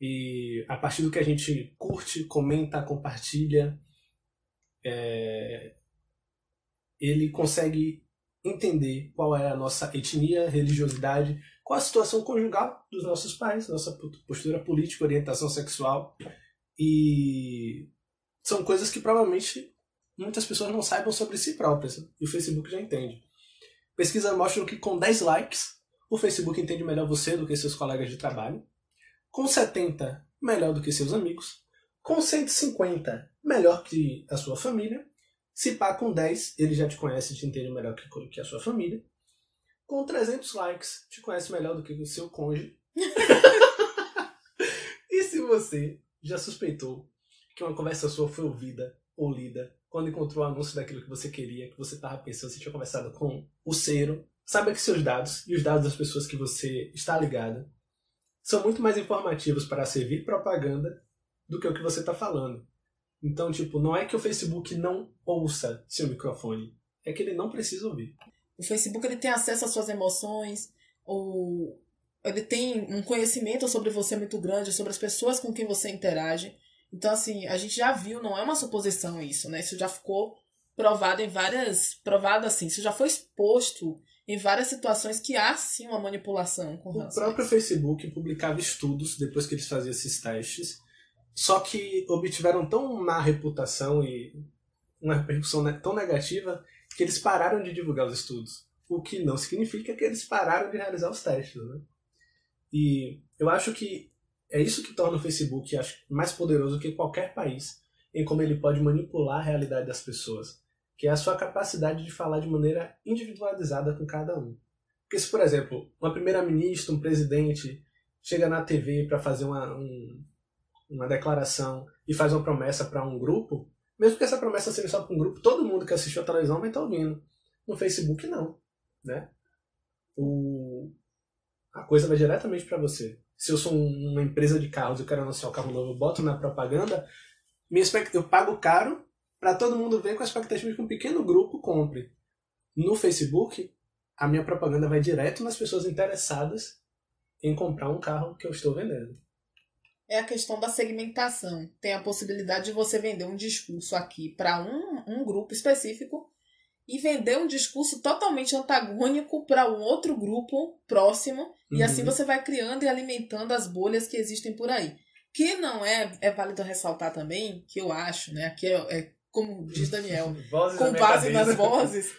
E a partir do que a gente curte, comenta, compartilha, é, ele consegue entender qual é a nossa etnia, religiosidade, qual a situação conjugal dos nossos pais, nossa postura política, orientação sexual. E são coisas que provavelmente muitas pessoas não saibam sobre si próprias. E o Facebook já entende. Pesquisas mostram que com 10 likes, o Facebook entende melhor você do que seus colegas de trabalho. Com 70, melhor do que seus amigos. Com 150, melhor que a sua família. Se pá com 10, ele já te conhece e te entende melhor que a sua família. Com 300 likes, te conhece melhor do que o seu cônjuge. *laughs* e se você já suspeitou que uma conversa sua foi ouvida ou lida quando encontrou o anúncio daquilo que você queria, que você estava pensando, você tinha conversado com o Cero, saiba que seus dados e os dados das pessoas que você está ligado são muito mais informativos para servir propaganda do que o que você está falando. Então, tipo, não é que o Facebook não ouça seu microfone, é que ele não precisa ouvir. O Facebook ele tem acesso às suas emoções, ou ele tem um conhecimento sobre você muito grande, sobre as pessoas com quem você interage. Então, assim, a gente já viu, não é uma suposição isso, né? Isso já ficou provado em várias. Provado assim, isso já foi exposto em várias situações que há sim uma manipulação com O próprio Facebook publicava estudos depois que eles faziam esses testes só que obtiveram tão má reputação e uma repercussão tão negativa que eles pararam de divulgar os estudos. O que não significa que eles pararam de realizar os testes. Né? E eu acho que é isso que torna o Facebook acho, mais poderoso que qualquer país em como ele pode manipular a realidade das pessoas, que é a sua capacidade de falar de maneira individualizada com cada um. Porque se, por exemplo, uma primeira-ministra, um presidente chega na TV para fazer uma, um, uma declaração e faz uma promessa para um grupo, mesmo que essa promessa seja só para um grupo, todo mundo que assistiu a televisão vai estar ouvindo. No Facebook, não. Né? O... A coisa vai diretamente para você. Se eu sou uma empresa de carros e eu quero anunciar o um carro novo, eu boto na propaganda, minha eu pago caro para todo mundo ver com a expectativa de que um pequeno grupo compre. No Facebook, a minha propaganda vai direto nas pessoas interessadas em comprar um carro que eu estou vendendo é a questão da segmentação. Tem a possibilidade de você vender um discurso aqui para um, um grupo específico e vender um discurso totalmente antagônico para um outro grupo próximo. Uhum. E assim você vai criando e alimentando as bolhas que existem por aí. Que não é, é válido ressaltar também, que eu acho, né? Aqui é, é como diz Daniel, *laughs* com base nas vozes.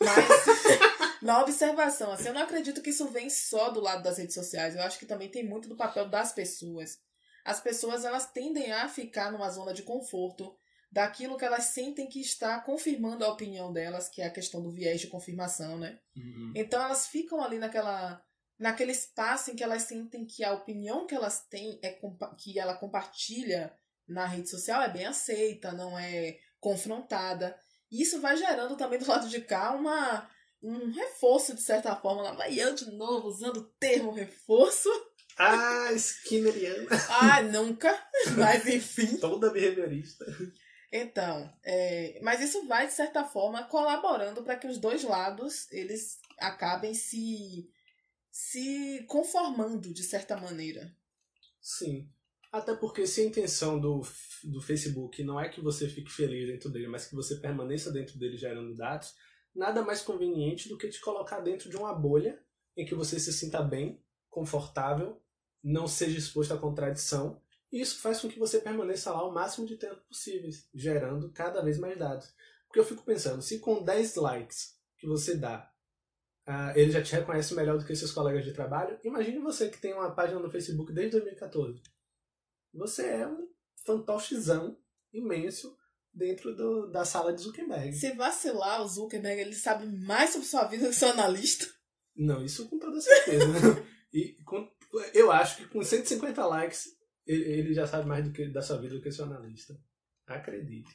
Mas *laughs* na observação, assim, eu não acredito que isso vem só do lado das redes sociais. Eu acho que também tem muito do papel das pessoas as pessoas elas tendem a ficar numa zona de conforto daquilo que elas sentem que está confirmando a opinião delas, que é a questão do viés de confirmação, né? Uhum. Então elas ficam ali naquela naquele espaço em que elas sentem que a opinião que elas têm é que ela compartilha na rede social é bem aceita, não é confrontada. E isso vai gerando também do *laughs* lado de cá uma um reforço de certa forma. Lá vai eu de novo usando o termo reforço ah, Skinneriana. Ah, nunca. *laughs* Mas enfim. Toda behaviorista. Então, é, mas isso vai, de certa forma, colaborando para que os dois lados eles acabem se, se conformando, de certa maneira. Sim. Até porque se a intenção do, do Facebook não é que você fique feliz dentro dele, mas que você permaneça dentro dele gerando dados, nada mais conveniente do que te colocar dentro de uma bolha em que você se sinta bem, confortável, não seja exposto à contradição. E isso faz com que você permaneça lá o máximo de tempo possível, gerando cada vez mais dados. Porque eu fico pensando, se com 10 likes que você dá, uh, ele já te reconhece melhor do que seus colegas de trabalho, imagine você que tem uma página no Facebook desde 2014. Você é um fantochezão imenso dentro do, da sala de Zuckerberg. Se vacilar, o Zuckerberg ele sabe mais sobre sua vida que seu analista. Não, isso com toda certeza. *laughs* e com, eu acho que com 150 likes ele já sabe mais do que, da sua vida do que seu analista. Acredite.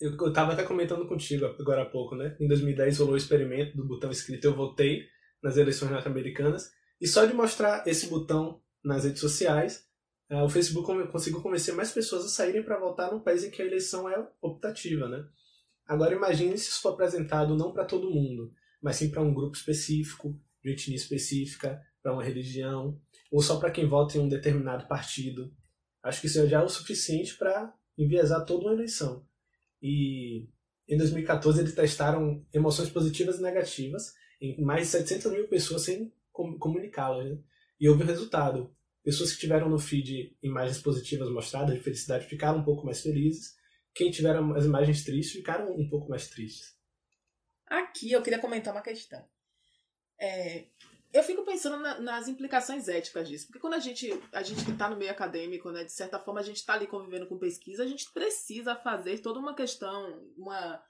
Eu, eu tava até comentando contigo agora há pouco, né? Em 2010 rolou o experimento do botão escrito Eu Votei nas eleições norte-americanas. E só de mostrar esse botão nas redes sociais, uh, o Facebook conseguiu convencer mais pessoas a saírem para votar num país em que a eleição é optativa, né? Agora imagine se isso for apresentado não para todo mundo, mas sim para um grupo específico, de etnia específica, para uma religião, ou só para quem vota em um determinado partido. Acho que isso já é o suficiente para enviesar toda uma eleição. E em 2014 eles testaram emoções positivas e negativas em mais de 700 mil pessoas sem comunicá-las. Né? E houve o resultado. Pessoas que tiveram no feed imagens positivas mostradas de felicidade ficaram um pouco mais felizes. Quem tiveram as imagens tristes ficaram um pouco mais tristes. Aqui eu queria comentar uma questão. É, eu fico pensando na, nas implicações éticas disso, porque quando a gente, a gente que está no meio acadêmico, né, de certa forma a gente está ali convivendo com pesquisa, a gente precisa fazer toda uma questão, uma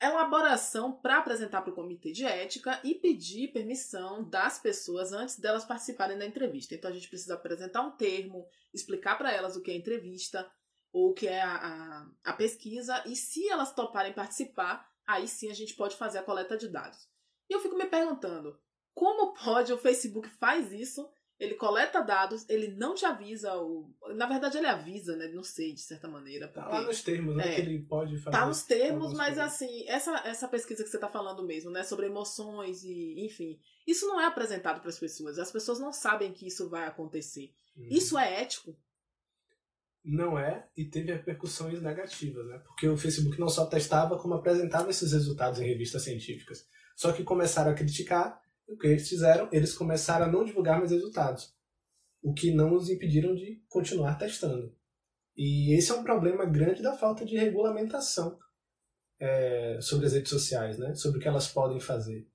elaboração para apresentar para o comitê de ética e pedir permissão das pessoas antes delas participarem da entrevista. Então a gente precisa apresentar um termo, explicar para elas o que é entrevista ou o que é a, a, a pesquisa, e se elas toparem participar, aí sim a gente pode fazer a coleta de dados. E eu fico me perguntando, como pode o Facebook faz isso? Ele coleta dados, ele não te avisa. O... Na verdade, ele avisa, né? Não sei, de certa maneira. Porque... Tá lá nos termos, né? É, que ele pode fazer. Tá nos termos, mas coisas. assim, essa, essa pesquisa que você tá falando mesmo, né? Sobre emoções e, enfim. Isso não é apresentado para as pessoas. As pessoas não sabem que isso vai acontecer. Hum. Isso é ético? Não é, e teve repercussões negativas, né? Porque o Facebook não só testava, como apresentava esses resultados em revistas científicas. Só que começaram a criticar o que eles fizeram? Eles começaram a não divulgar mais resultados, o que não os impediram de continuar testando. E esse é um problema grande da falta de regulamentação é, sobre as redes sociais, né? sobre o que elas podem fazer.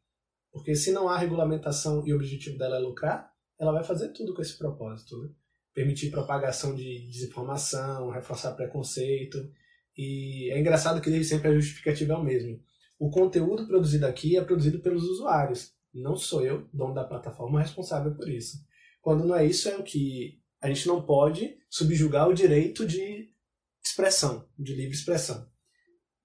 Porque se não há regulamentação e o objetivo dela é lucrar, ela vai fazer tudo com esse propósito. Né? Permitir propagação de desinformação, reforçar preconceito. E é engraçado que desde sempre a justificativa é o mesmo. O conteúdo produzido aqui é produzido pelos usuários. Não sou eu, dono da plataforma, responsável por isso. Quando não é isso, é o que a gente não pode subjugar o direito de expressão, de livre expressão.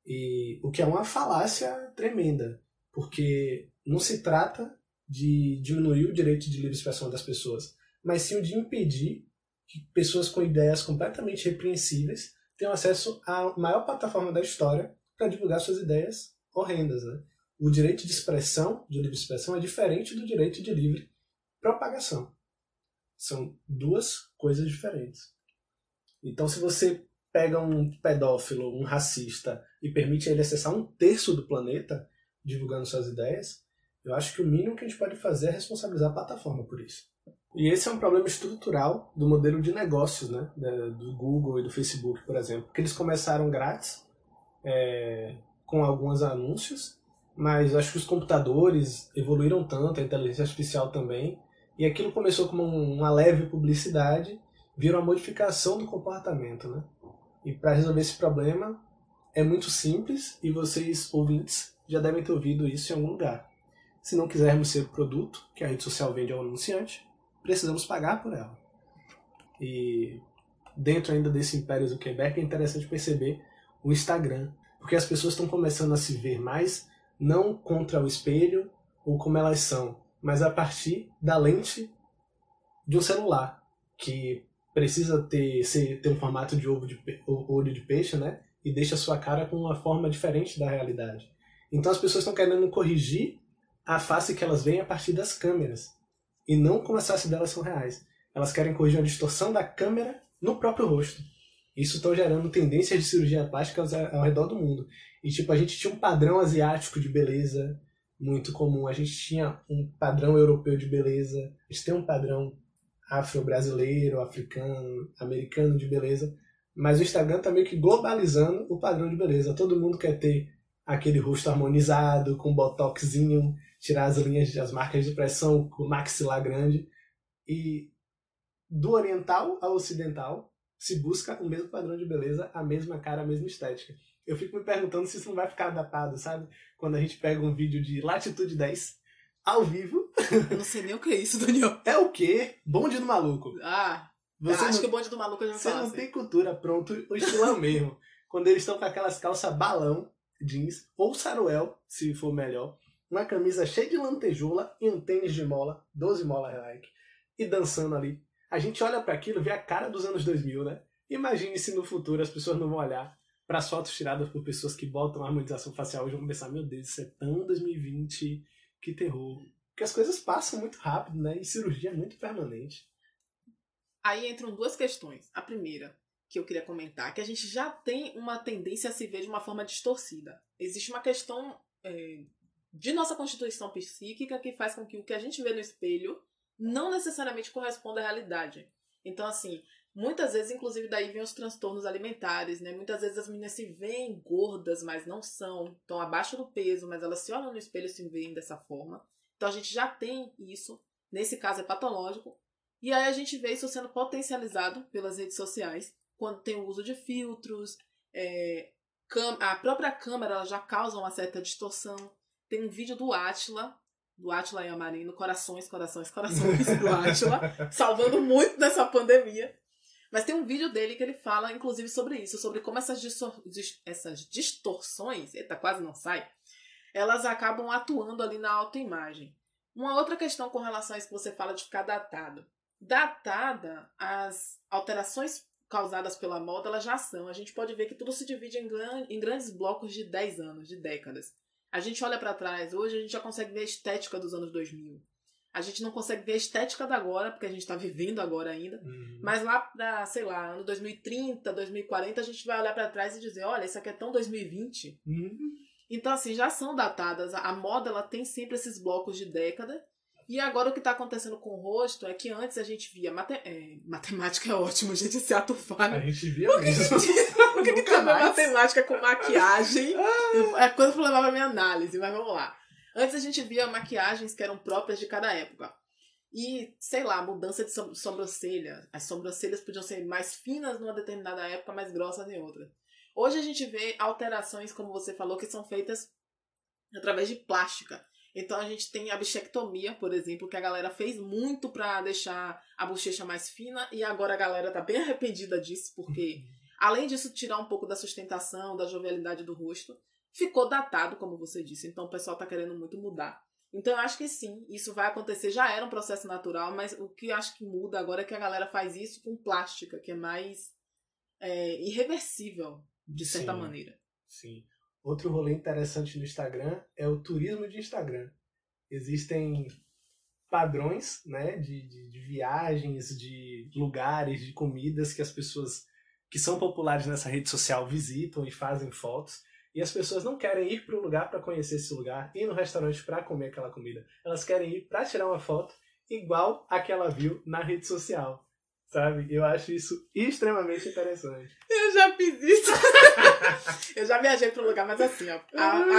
E o que é uma falácia tremenda, porque não se trata de diminuir o direito de livre expressão das pessoas, mas sim de impedir que pessoas com ideias completamente repreensíveis tenham acesso à maior plataforma da história para divulgar suas ideias horrendas, né? O direito de expressão, de livre expressão, é diferente do direito de livre propagação. São duas coisas diferentes. Então, se você pega um pedófilo, um racista, e permite ele acessar um terço do planeta divulgando suas ideias, eu acho que o mínimo que a gente pode fazer é responsabilizar a plataforma por isso. E esse é um problema estrutural do modelo de negócios né, do Google e do Facebook, por exemplo, que eles começaram grátis, é, com alguns anúncios, mas acho que os computadores evoluíram tanto, a inteligência artificial também, e aquilo começou como uma leve publicidade, virou uma modificação do comportamento, né? E para resolver esse problema é muito simples e vocês ouvintes já devem ter ouvido isso em algum lugar. Se não quisermos ser produto que a rede social vende ao anunciante, precisamos pagar por ela. E dentro ainda desse império Zuckerberg é interessante perceber o Instagram, porque as pessoas estão começando a se ver mais não contra o espelho ou como elas são, mas a partir da lente de um celular, que precisa ter, ser, ter um formato de ovo de olho de peixe, né? E deixa a sua cara com uma forma diferente da realidade. Então as pessoas estão querendo corrigir a face que elas veem a partir das câmeras e não como as faces delas são reais. Elas querem corrigir a distorção da câmera no próprio rosto. Isso estão gerando tendências de cirurgia plástica ao redor do mundo. E tipo, a gente tinha um padrão asiático de beleza muito comum, a gente tinha um padrão europeu de beleza, a gente tem um padrão afro-brasileiro, africano, americano de beleza, mas o Instagram tá meio que globalizando o padrão de beleza. Todo mundo quer ter aquele rosto harmonizado, com botoxinho, tirar as linhas, as marcas de pressão, com maxilar grande. E do oriental ao ocidental se busca o mesmo padrão de beleza, a mesma cara, a mesma estética. Eu fico me perguntando se isso não vai ficar datado, sabe? Quando a gente pega um vídeo de Latitude 10 ao vivo. Eu não sei nem o que é isso, Daniel. É o quê? Bonde do maluco. Ah, você acho não, que o bonde do maluco já Você não assim. tem cultura, pronto, o estilão mesmo. *laughs* Quando eles estão com aquelas calças balão, jeans, ou saruel, se for melhor, uma camisa cheia de lantejoula e um tênis de mola, 12 mola like, e dançando ali. A gente olha para aquilo, vê a cara dos anos 2000, né? Imagine se no futuro as pessoas não vão olhar para as fotos tiradas por pessoas que botam harmonização facial e vão pensar, meu Deus, isso é tão 2020, que terror. Porque as coisas passam muito rápido, né? E cirurgia é muito permanente. Aí entram duas questões. A primeira, que eu queria comentar, que a gente já tem uma tendência a se ver de uma forma distorcida. Existe uma questão é, de nossa constituição psíquica que faz com que o que a gente vê no espelho não necessariamente corresponda à realidade. Então, assim, muitas vezes, inclusive, daí vem os transtornos alimentares, né? Muitas vezes as meninas se veem gordas, mas não são, estão abaixo do peso, mas elas se olham no espelho e se veem dessa forma. Então a gente já tem isso. Nesse caso é patológico. E aí a gente vê isso sendo potencializado pelas redes sociais, quando tem o uso de filtros, é, a própria câmera já causa uma certa distorção. Tem um vídeo do Atila, do Atila e Amarino, corações, corações, corações do Atila, salvando muito dessa pandemia. Mas tem um vídeo dele que ele fala, inclusive, sobre isso, sobre como essas, distor essas distorções, eita, quase não sai, elas acabam atuando ali na autoimagem. Uma outra questão com relação a isso que você fala de ficar datado. Datada, as alterações causadas pela moda, elas já são. A gente pode ver que tudo se divide em, gran em grandes blocos de 10 anos, de décadas. A gente olha para trás, hoje a gente já consegue ver a estética dos anos 2000. A gente não consegue ver a estética da agora, porque a gente está vivendo agora ainda. Uhum. Mas lá pra, sei lá, ano 2030, 2040, a gente vai olhar para trás e dizer: olha, isso aqui é tão 2020. Uhum. Então, assim, já são datadas. A moda, ela tem sempre esses blocos de década. E agora o que está acontecendo com o rosto é que antes a gente via. Mate... É, matemática é ótimo, gente, esse ato. A gente via Por que mesmo. Por que, que, matemática com maquiagem? *laughs* é quando eu levava a minha análise, mas vamos lá. Antes a gente via maquiagens que eram próprias de cada época. E, sei lá, mudança de sobrancelha. As sobrancelhas podiam ser mais finas numa determinada época, mais grossas em outra. Hoje a gente vê alterações, como você falou, que são feitas através de plástica. Então a gente tem a bichectomia, por exemplo, que a galera fez muito para deixar a bochecha mais fina e agora a galera tá bem arrependida disso, porque *laughs* além disso tirar um pouco da sustentação, da jovialidade do rosto, ficou datado, como você disse. Então o pessoal tá querendo muito mudar. Então eu acho que sim, isso vai acontecer, já era um processo natural, mas o que eu acho que muda agora é que a galera faz isso com plástica, que é mais é, irreversível, de certa sim, maneira. Sim. Outro rolê interessante no Instagram é o turismo de Instagram. Existem padrões né, de, de, de, viagens, de lugares, de comidas que as pessoas que são populares nessa rede social visitam e fazem fotos. E as pessoas não querem ir para o lugar para conhecer esse lugar, ir no restaurante para comer aquela comida. Elas querem ir para tirar uma foto igual a que ela viu na rede social. Sabe? Eu acho isso extremamente interessante. Eu já fiz isso. *laughs* eu já viajei para um lugar, mas assim, ó.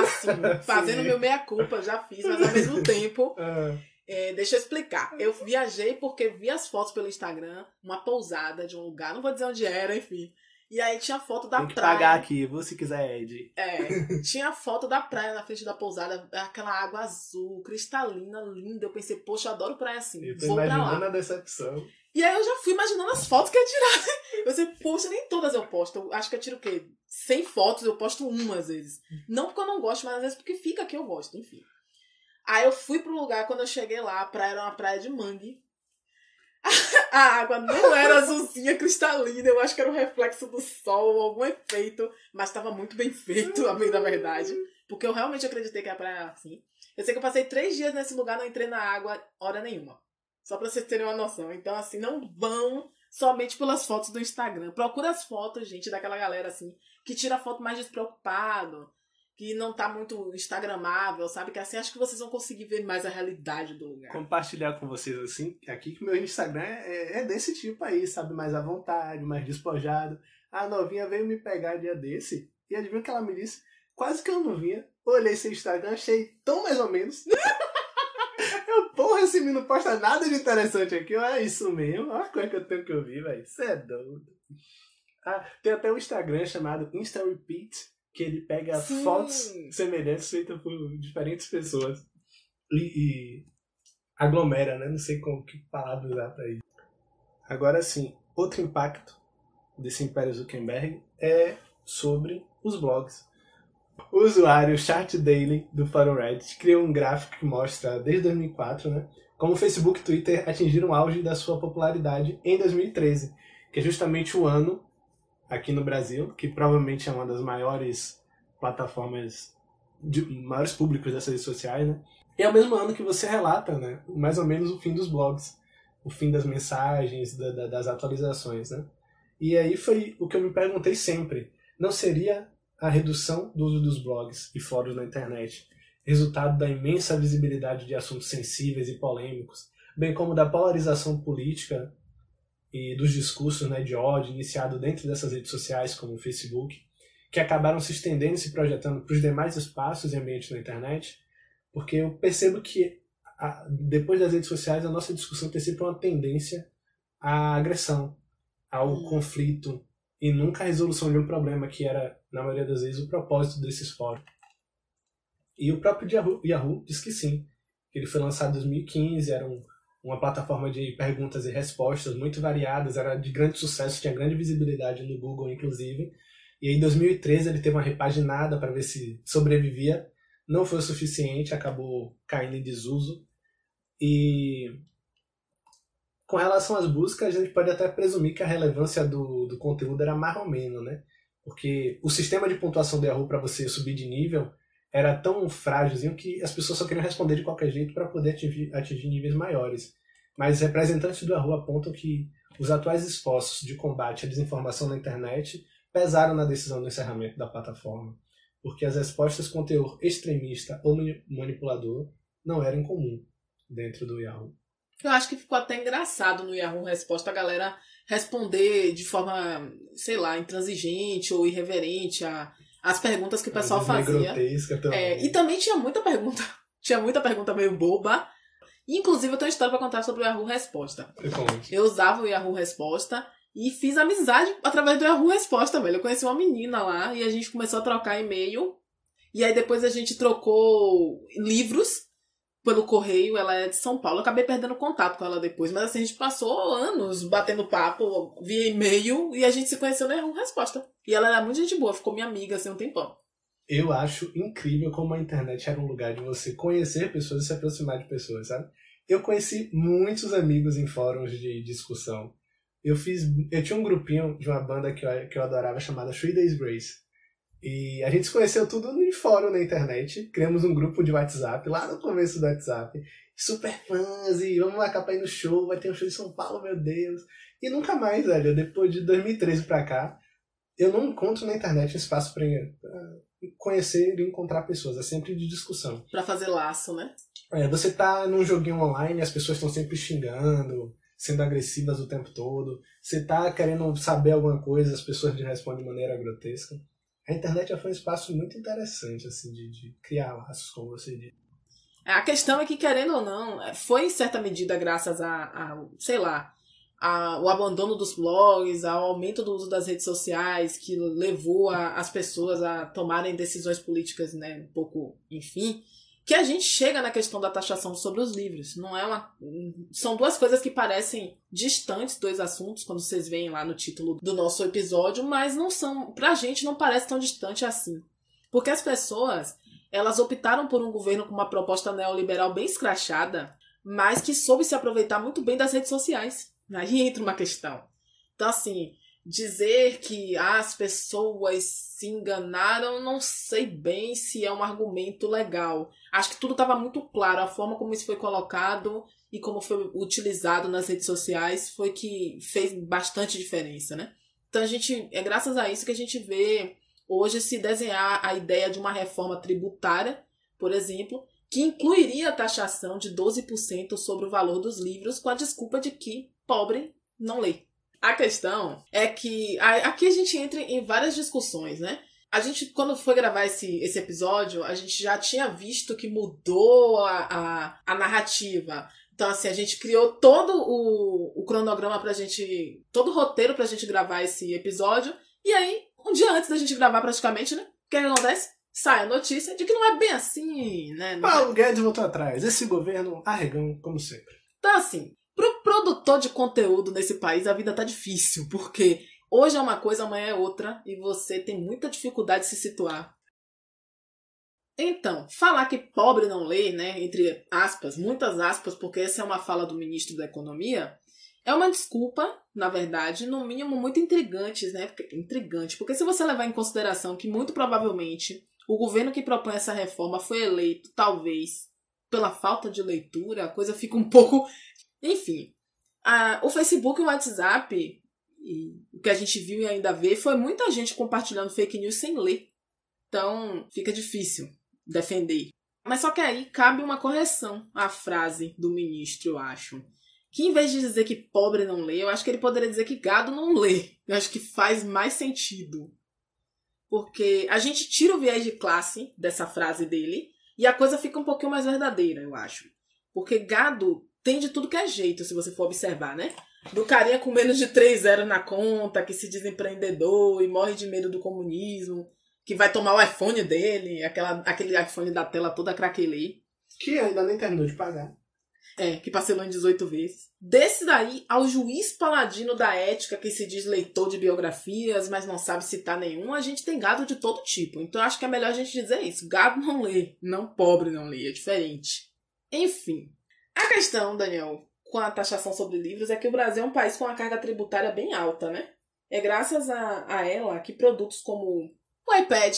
Assim, fazendo meu meia-culpa, já fiz, mas ao mesmo tempo. *laughs* É, deixa eu explicar. Eu viajei porque vi as fotos pelo Instagram, uma pousada de um lugar, não vou dizer onde era, enfim. E aí tinha foto da Tem que praia. pagar aqui, se quiser, Ed. É. Tinha foto da praia na frente da pousada, aquela água azul, cristalina, linda. Eu pensei, poxa, eu adoro praia assim. Eu tô Vou imaginando a decepção. E aí eu já fui imaginando as fotos que eu ia tirar. *laughs* Eu pensei, poxa, nem todas eu posto. Eu acho que eu tiro o quê? 100 fotos, eu posto uma às vezes. Não porque eu não gosto, mas às vezes porque fica que eu gosto, enfim. Aí eu fui pro lugar, quando eu cheguei lá, a praia era uma praia de mangue. *laughs* a água não era azulzinha cristalina, eu acho que era um reflexo do sol, algum efeito, mas estava muito bem feito, a bem da verdade. Porque eu realmente acreditei que era assim. Eu sei que eu passei três dias nesse lugar, não entrei na água hora nenhuma. Só pra vocês terem uma noção. Então, assim, não vão somente pelas fotos do Instagram. Procura as fotos, gente, daquela galera assim, que tira foto mais despreocupado, que não tá muito instagramável, sabe? Que assim acho que vocês vão conseguir ver mais a realidade do lugar. Compartilhar com vocês assim, aqui que meu Instagram é, é desse tipo aí, sabe? Mais à vontade, mais despojado. A novinha veio me pegar dia desse e adivinha o que ela me disse? Quase que eu não vinha. Olhei seu Instagram, achei tão mais ou menos. *laughs* eu, porra, esse menino posta nada de interessante aqui. É isso mesmo. Olha a coisa que eu tenho que ouvir, velho. Você é doido. Ah, tem até um Instagram chamado Insta Repeat, que ele pega Sim. fotos semelhantes feitas por diferentes pessoas e, e, aglomera, né? Não sei como que palavra usar pra isso. Agora sim, outro impacto desse Império Zuckerberg é sobre os blogs. O usuário Chart Daily do Fórum Reddit criou um gráfico que mostra, desde 2004, né, como o Facebook e Twitter atingiram o auge da sua popularidade em 2013, que é justamente o ano aqui no Brasil, que provavelmente é uma das maiores plataformas, de, maiores públicos dessas redes sociais, né? E é o mesmo ano que você relata, né, mais ou menos o fim dos blogs, o fim das mensagens, da, da, das atualizações, né? E aí foi o que eu me perguntei sempre. Não seria a redução do uso dos blogs e fóruns na internet resultado da imensa visibilidade de assuntos sensíveis e polêmicos, bem como da polarização política e dos discursos né, de ódio iniciado dentro dessas redes sociais, como o Facebook, que acabaram se estendendo e se projetando para os demais espaços e ambientes na internet, porque eu percebo que a, depois das redes sociais a nossa discussão tem sempre uma tendência à agressão, ao hum. conflito, e nunca a resolução de um problema que era, na maioria das vezes, o propósito desses fóruns. E o próprio Yahoo, Yahoo diz que sim, que ele foi lançado em 2015, era um, uma plataforma de perguntas e respostas muito variadas, era de grande sucesso, tinha grande visibilidade no Google, inclusive. E em 2013 ele teve uma repaginada para ver se sobrevivia. Não foi o suficiente, acabou caindo em desuso. E com relação às buscas, a gente pode até presumir que a relevância do, do conteúdo era mais ou menos, né? Porque o sistema de pontuação do Yahoo para você subir de nível era tão frágilzinho que as pessoas só queriam responder de qualquer jeito para poder atingir, atingir níveis maiores. Mas representantes do Yahoo apontam que os atuais esforços de combate à desinformação na internet pesaram na decisão do encerramento da plataforma, porque as respostas com teor extremista ou manipulador não eram comum dentro do Yahoo. Eu acho que ficou até engraçado no Yahoo Resposta a galera responder de forma, sei lá, intransigente ou irreverente a, as perguntas que o pessoal fazia. Também. É, e também tinha muita pergunta, *laughs* tinha muita pergunta meio boba. Inclusive, eu tenho uma história para contar sobre o Yahoo Resposta. Eu usava o Yahoo Resposta e fiz amizade através do Yahoo Resposta, velho. Eu conheci uma menina lá e a gente começou a trocar e-mail. E aí depois a gente trocou livros pelo correio, ela é de São Paulo. Eu acabei perdendo contato com ela depois, mas assim, a gente passou anos batendo papo via e-mail e a gente se conheceu na Erro Resposta. E ela era muito gente boa, ficou minha amiga assim um tempão. Eu acho incrível como a internet era um lugar de você conhecer pessoas e se aproximar de pessoas, sabe? Eu conheci muitos amigos em fóruns de discussão. Eu fiz. Eu tinha um grupinho de uma banda que eu, que eu adorava chamada Three Days Grace. E a gente se conheceu tudo em fórum na internet. Criamos um grupo de WhatsApp lá no começo do WhatsApp. Super fãs e vamos marcar pra ir no show. Vai ter um show em São Paulo, meu Deus. E nunca mais, velho. Depois de 2013 pra cá, eu não encontro na internet espaço pra conhecer e encontrar pessoas. É sempre de discussão. Pra fazer laço, né? É, você tá num joguinho online, as pessoas estão sempre xingando, sendo agressivas o tempo todo. Você tá querendo saber alguma coisa, as pessoas te respondem de maneira grotesca a internet já foi um espaço muito interessante, assim, de, de criar laços, como você disse. A questão é que, querendo ou não, é, foi em certa medida graças a, a sei lá, a, o abandono dos blogs, ao aumento do uso das redes sociais, que levou a, as pessoas a tomarem decisões políticas, né, um pouco, enfim, que a gente chega na questão da taxação sobre os livros. Não é uma. São duas coisas que parecem distantes, dois assuntos, quando vocês veem lá no título do nosso episódio, mas não são. Pra gente não parece tão distante assim. Porque as pessoas, elas optaram por um governo com uma proposta neoliberal bem escrachada, mas que soube se aproveitar muito bem das redes sociais. Aí entra uma questão. Então, assim, dizer que as pessoas se enganaram, não sei bem se é um argumento legal. Acho que tudo estava muito claro, a forma como isso foi colocado e como foi utilizado nas redes sociais foi que fez bastante diferença, né? Então a gente é graças a isso que a gente vê hoje se desenhar a ideia de uma reforma tributária, por exemplo, que incluiria a taxação de 12% sobre o valor dos livros com a desculpa de que pobre não lê. A questão é que aqui a gente entra em várias discussões, né? A gente, quando foi gravar esse, esse episódio, a gente já tinha visto que mudou a, a, a narrativa. Então, assim, a gente criou todo o, o cronograma pra gente. todo o roteiro pra gente gravar esse episódio. E aí, um dia antes da gente gravar, praticamente, né? O que, que acontece? Sai a notícia de que não é bem assim, né? Paulo é... Guedes voltou atrás. Esse governo arregão, como sempre. Então, assim, pro produtor de conteúdo nesse país, a vida tá difícil, porque Hoje é uma coisa, amanhã é outra, e você tem muita dificuldade de se situar. Então, falar que pobre não lê, né, entre aspas, muitas aspas, porque essa é uma fala do ministro da Economia, é uma desculpa, na verdade, no mínimo muito intrigante, né? Intrigante, porque se você levar em consideração que muito provavelmente o governo que propõe essa reforma foi eleito, talvez, pela falta de leitura, a coisa fica um pouco. Enfim. A, o Facebook e o WhatsApp e o que a gente viu e ainda vê foi muita gente compartilhando fake news sem ler. Então fica difícil defender. Mas só que aí cabe uma correção à frase do ministro, eu acho. Que em vez de dizer que pobre não lê, eu acho que ele poderia dizer que gado não lê. Eu acho que faz mais sentido. Porque a gente tira o viés de classe dessa frase dele e a coisa fica um pouquinho mais verdadeira, eu acho. Porque gado tem de tudo que é jeito, se você for observar, né? do carinha com menos de 3 zeros na conta, que se diz empreendedor e morre de medo do comunismo, que vai tomar o iPhone dele, aquela, aquele iPhone da tela toda craquelê. Que ainda nem terminou de pagar. É, que parcelou em 18 vezes. Desse daí ao juiz paladino da ética, que se diz leitor de biografias, mas não sabe citar nenhum, a gente tem gado de todo tipo. Então acho que é melhor a gente dizer isso. Gado não lê, não pobre não lê, é diferente. Enfim. A questão, Daniel, com a taxação sobre livros é que o Brasil é um país com uma carga tributária bem alta, né? É graças a, a ela que produtos como o iPad,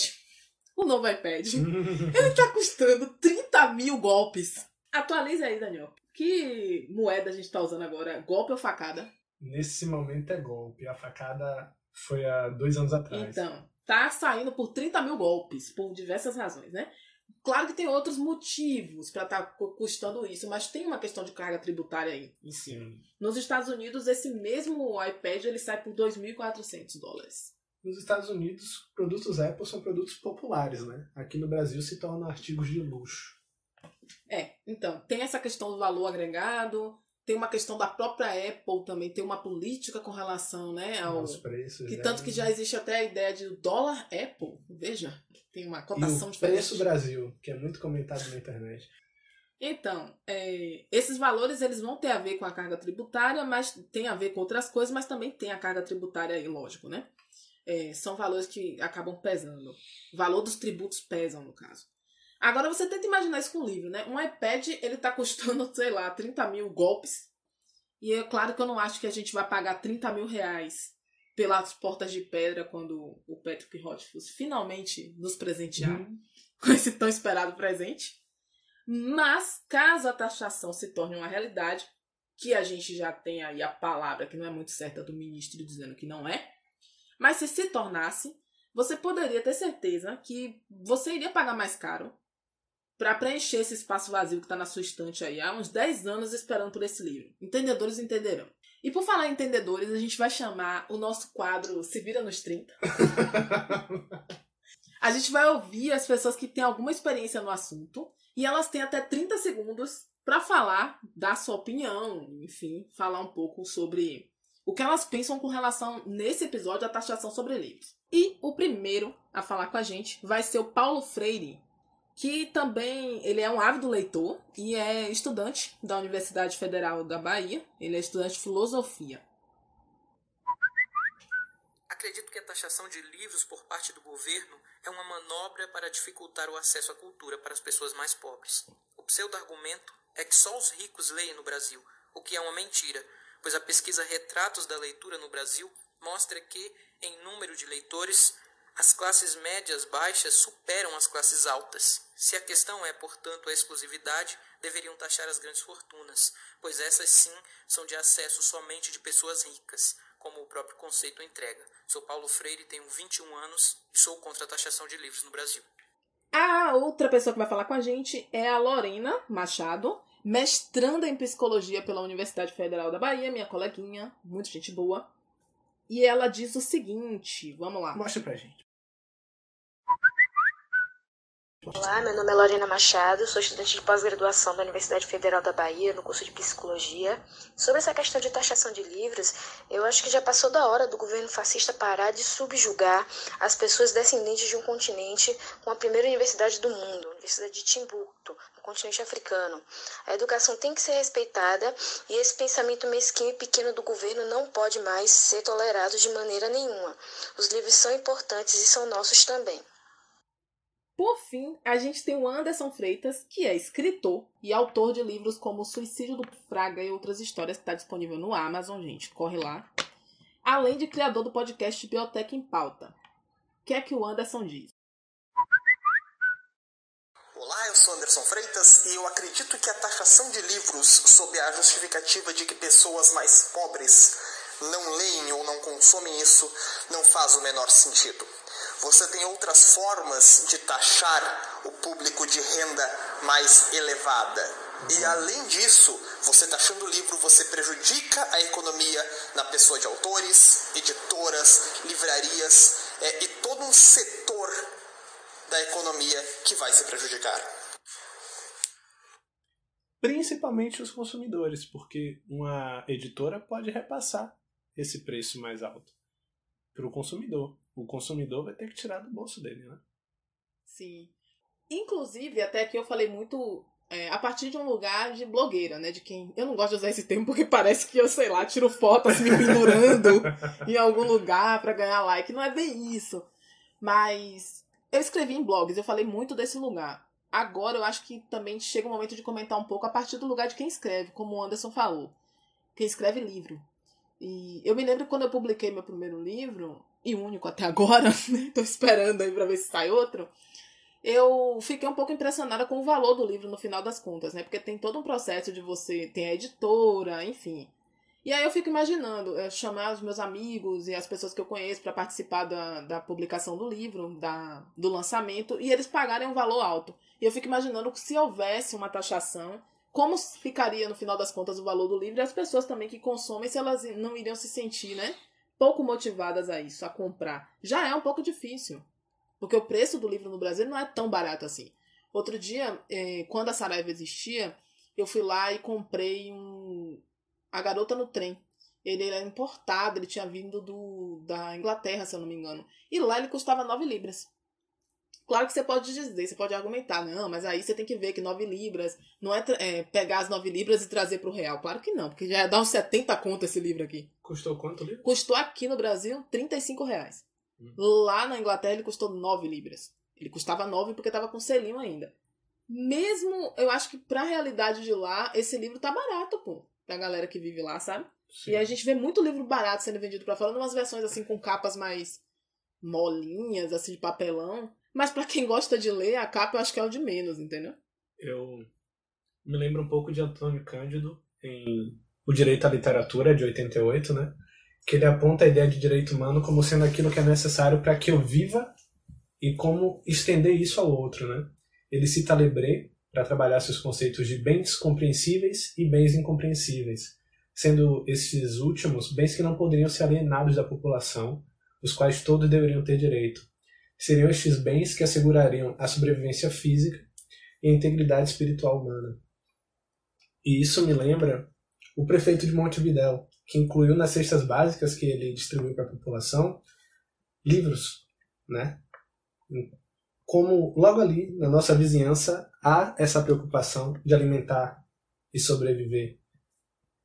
o novo iPad, *laughs* ele tá custando 30 mil golpes. Atualize aí, Daniel. Que moeda a gente tá usando agora? Golpe ou facada? Nesse momento é golpe. A facada foi há dois anos atrás. Então, tá saindo por 30 mil golpes, por diversas razões, né? Claro que tem outros motivos para estar tá custando isso, mas tem uma questão de carga tributária aí em cima. Sim. Nos Estados Unidos, esse mesmo iPad ele sai por 2.400 dólares. Nos Estados Unidos, produtos Apple são produtos populares, né? Aqui no Brasil se tornam artigos de luxo. É, então, tem essa questão do valor agregado, tem uma questão da própria Apple também, tem uma política com relação né, aos preços. Que né? tanto que já existe até a ideia de dólar Apple, veja tem uma cotação e o diferente. preço Brasil, que é muito comentado na internet. Então, é, esses valores eles vão ter a ver com a carga tributária, mas tem a ver com outras coisas, mas também tem a carga tributária aí, lógico, né? É, são valores que acabam pesando. O valor dos tributos pesam, no caso. Agora você tenta imaginar isso com o livro, né? Um iPad, ele tá custando, *laughs* sei lá, 30 mil golpes. E é claro que eu não acho que a gente vai pagar 30 mil reais pelas portas de pedra quando o Patrick Rothfuss finalmente nos presentear uhum. *laughs* com esse tão esperado presente. Mas, caso a taxação se torne uma realidade, que a gente já tem aí a palavra que não é muito certa do ministro dizendo que não é, mas se se tornasse, você poderia ter certeza que você iria pagar mais caro para preencher esse espaço vazio que está na sua estante aí há uns 10 anos esperando por esse livro. Entendedores entenderão. E por falar em entendedores, a gente vai chamar o nosso quadro Se Vira nos 30. *laughs* a gente vai ouvir as pessoas que têm alguma experiência no assunto e elas têm até 30 segundos para falar, dar sua opinião, enfim, falar um pouco sobre o que elas pensam com relação, nesse episódio, à taxação sobre livros. E o primeiro a falar com a gente vai ser o Paulo Freire, que também ele é um ávido leitor e é estudante da Universidade Federal da Bahia. Ele é estudante de filosofia. Acredito que a taxação de livros por parte do governo é uma manobra para dificultar o acesso à cultura para as pessoas mais pobres. O pseudo-argumento é que só os ricos leem no Brasil, o que é uma mentira, pois a pesquisa Retratos da Leitura no Brasil mostra que, em número de leitores, as classes médias baixas superam as classes altas. Se a questão é, portanto, a exclusividade, deveriam taxar as grandes fortunas, pois essas sim são de acesso somente de pessoas ricas, como o próprio conceito entrega. Sou Paulo Freire, tenho 21 anos e sou contra a taxação de livros no Brasil. A outra pessoa que vai falar com a gente é a Lorena Machado, mestranda em psicologia pela Universidade Federal da Bahia, minha coleguinha, muito gente boa. E ela diz o seguinte: vamos lá. Mostra pra gente. Olá, meu nome é Lorena Machado, sou estudante de pós-graduação da Universidade Federal da Bahia, no curso de Psicologia. Sobre essa questão de taxação de livros, eu acho que já passou da hora do governo fascista parar de subjugar as pessoas descendentes de um continente com a primeira universidade do mundo, a Universidade de Timbuktu, no continente africano. A educação tem que ser respeitada e esse pensamento mesquinho e pequeno do governo não pode mais ser tolerado de maneira nenhuma. Os livros são importantes e são nossos também. Por fim, a gente tem o Anderson Freitas, que é escritor e autor de livros como O Suicídio do Fraga e outras histórias, que está disponível no Amazon, gente. Corre lá. Além de criador do podcast Biblioteca em Pauta. O que é que o Anderson diz? Olá, eu sou Anderson Freitas e eu acredito que a taxação de livros sob a justificativa de que pessoas mais pobres não leem ou não consomem isso não faz o menor sentido. Você tem outras formas de taxar o público de renda mais elevada. E além disso, você taxando o livro, você prejudica a economia na pessoa de autores, editoras, livrarias é, e todo um setor da economia que vai se prejudicar. Principalmente os consumidores, porque uma editora pode repassar esse preço mais alto para o consumidor o consumidor vai ter que tirar do bolso dele, né? Sim. Inclusive, até que eu falei muito é, a partir de um lugar de blogueira, né? De quem. Eu não gosto de usar esse termo porque parece que eu, sei lá, tiro fotos me pendurando *laughs* em algum lugar para ganhar like. Não é bem isso. Mas eu escrevi em blogs, eu falei muito desse lugar. Agora eu acho que também chega o momento de comentar um pouco a partir do lugar de quem escreve, como o Anderson falou. Quem escreve livro. E eu me lembro quando eu publiquei meu primeiro livro, e único até agora, *laughs* né? Tô esperando aí pra ver se sai outro. Eu fiquei um pouco impressionada com o valor do livro no final das contas, né? Porque tem todo um processo de você ter a editora, enfim. E aí eu fico imaginando eu chamar os meus amigos e as pessoas que eu conheço para participar da, da publicação do livro, da, do lançamento, e eles pagarem um valor alto. E eu fico imaginando que se houvesse uma taxação, como ficaria no final das contas o valor do livro e as pessoas também que consomem, se elas não iriam se sentir, né? Pouco motivadas a isso, a comprar, já é um pouco difícil. Porque o preço do livro no Brasil não é tão barato assim. Outro dia, eh, quando a Saraiva existia, eu fui lá e comprei um. A Garota no Trem. Ele era importado, ele tinha vindo do, da Inglaterra, se eu não me engano. E lá ele custava 9 libras. Claro que você pode dizer, você pode argumentar, não, mas aí você tem que ver que 9 libras não é, é pegar as 9 libras e trazer para o real. Claro que não, porque já dá uns 70 conto esse livro aqui. Custou quanto livro? Custou aqui no Brasil 35 reais. Hum. Lá na Inglaterra ele custou 9 libras. Ele custava 9 porque estava com selinho ainda. Mesmo, eu acho que pra realidade de lá, esse livro tá barato, pô. Pra galera que vive lá, sabe? Sim. E a gente vê muito livro barato sendo vendido para fora, umas versões assim com capas mais molinhas, assim, de papelão. Mas para quem gosta de ler, a capa eu acho que é o de menos, entendeu? Eu me lembro um pouco de Antônio Cândido em O Direito à Literatura, de 88, né? Que ele aponta a ideia de direito humano como sendo aquilo que é necessário para que eu viva e como estender isso ao outro, né? Ele cita Lebré para trabalhar seus conceitos de bens compreensíveis e bens incompreensíveis, sendo esses últimos bens que não poderiam ser alienados da população, os quais todos deveriam ter direito seriam estes bens que assegurariam a sobrevivência física e a integridade espiritual humana. E isso me lembra o prefeito de Montevidéu, que incluiu nas cestas básicas que ele distribuiu para a população livros, né? Como logo ali na nossa vizinhança há essa preocupação de alimentar e sobreviver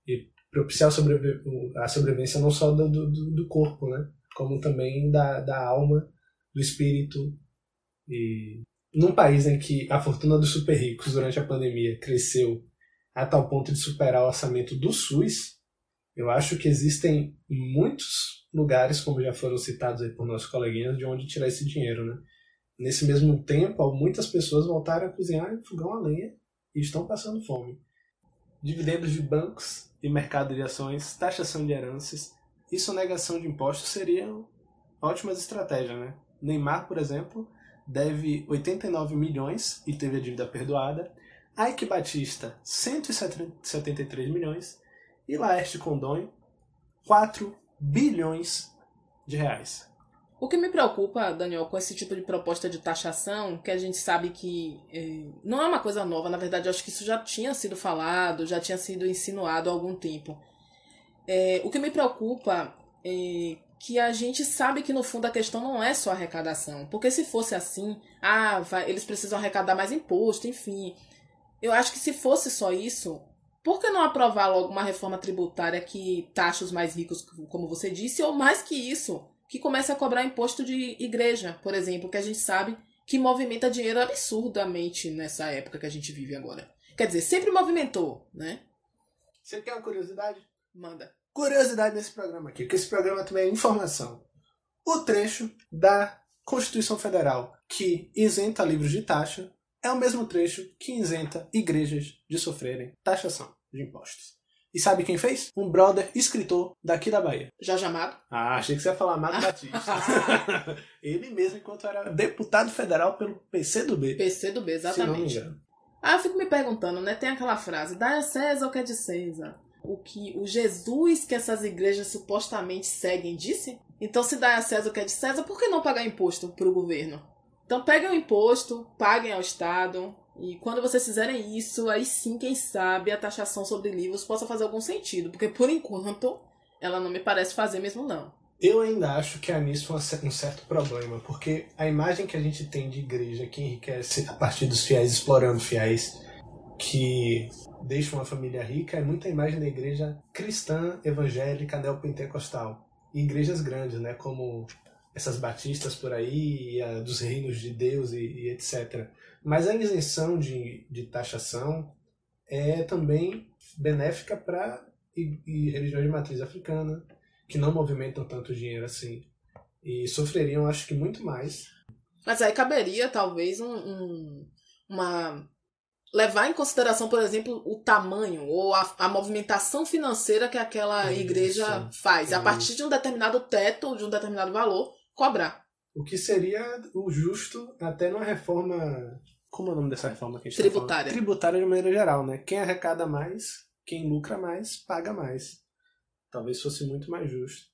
e propiciar a sobrevivência não só do, do, do corpo, né? Como também da, da alma do espírito. E num país em que a fortuna dos super ricos durante a pandemia cresceu a tal ponto de superar o orçamento do SUS, eu acho que existem muitos lugares, como já foram citados aí por nossos coleguinhas, de onde tirar esse dinheiro, né? Nesse mesmo tempo, muitas pessoas voltaram a cozinhar em fogão a lenha e estão passando fome. Dividendos de bancos e mercado de ações, taxação de heranças e sonegação de impostos seriam ótimas estratégias, né? Neymar, por exemplo, deve 89 milhões e teve a dívida perdoada. Ike Batista, 173 milhões. E Laerte Condonho, 4 bilhões de reais. O que me preocupa, Daniel, com esse tipo de proposta de taxação, que a gente sabe que é, não é uma coisa nova, na verdade, acho que isso já tinha sido falado, já tinha sido insinuado há algum tempo. É, o que me preocupa é que a gente sabe que no fundo a questão não é só arrecadação. Porque se fosse assim, ah, vai, eles precisam arrecadar mais imposto, enfim. Eu acho que se fosse só isso, por que não aprovar logo uma reforma tributária que taxa os mais ricos, como você disse, ou mais que isso, que comece a cobrar imposto de igreja, por exemplo, que a gente sabe que movimenta dinheiro absurdamente nessa época que a gente vive agora. Quer dizer, sempre movimentou, né? Você quer uma curiosidade? Manda curiosidade nesse programa aqui, porque esse programa também é informação. O trecho da Constituição Federal que isenta livros de taxa é o mesmo trecho que isenta igrejas de sofrerem taxação de impostos. E sabe quem fez? Um brother escritor daqui da Bahia. Já chamado? Ah, achei que você ia falar Amado Batista. *laughs* Ele mesmo, enquanto era deputado federal pelo PCdoB. PCdoB, exatamente. Se não me engano. Ah, eu fico me perguntando, né? Tem aquela frase, dá a César o que é de César o que o Jesus que essas igrejas supostamente seguem disse? Então, se dá a César o que é de César, por que não pagar imposto para o governo? Então, peguem o imposto, paguem ao Estado, e quando vocês fizerem isso, aí sim, quem sabe, a taxação sobre livros possa fazer algum sentido, porque por enquanto ela não me parece fazer mesmo, não. Eu ainda acho que há nisso um certo problema, porque a imagem que a gente tem de igreja que enriquece a partir dos fiéis explorando fiéis, que deixa uma família rica é muita imagem da igreja cristã, evangélica, neopentecostal. E igrejas grandes, né, como essas batistas por aí, a dos reinos de Deus e, e etc. Mas a isenção de, de taxação é também benéfica para religiões de matriz africana, que não movimentam tanto dinheiro assim. E sofreriam, acho que, muito mais. Mas aí caberia, talvez, um, um uma levar em consideração, por exemplo, o tamanho ou a, a movimentação financeira que aquela igreja faz. A partir de um determinado teto, de um determinado valor, cobrar. O que seria o justo até numa reforma. Como é o nome dessa reforma que a gente tá Tributária. Tá Tributária de maneira geral, né? Quem arrecada mais, quem lucra mais, paga mais. Talvez fosse muito mais justo.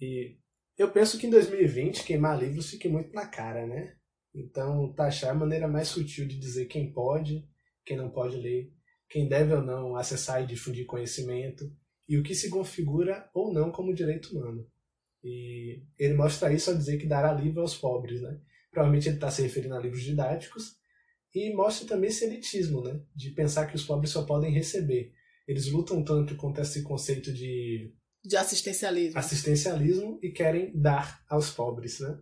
E eu penso que em 2020 queimar livros fique muito na cara, né? Então, taxar é a maneira mais sutil de dizer quem pode quem não pode ler, quem deve ou não acessar e difundir conhecimento, e o que se configura ou não como direito humano. E ele mostra isso ao dizer que dará livro aos pobres, né? Provavelmente ele está se referindo a livros didáticos, e mostra também esse elitismo, né? De pensar que os pobres só podem receber. Eles lutam tanto contra esse conceito de de assistencialismo. Assistencialismo e querem dar aos pobres, né?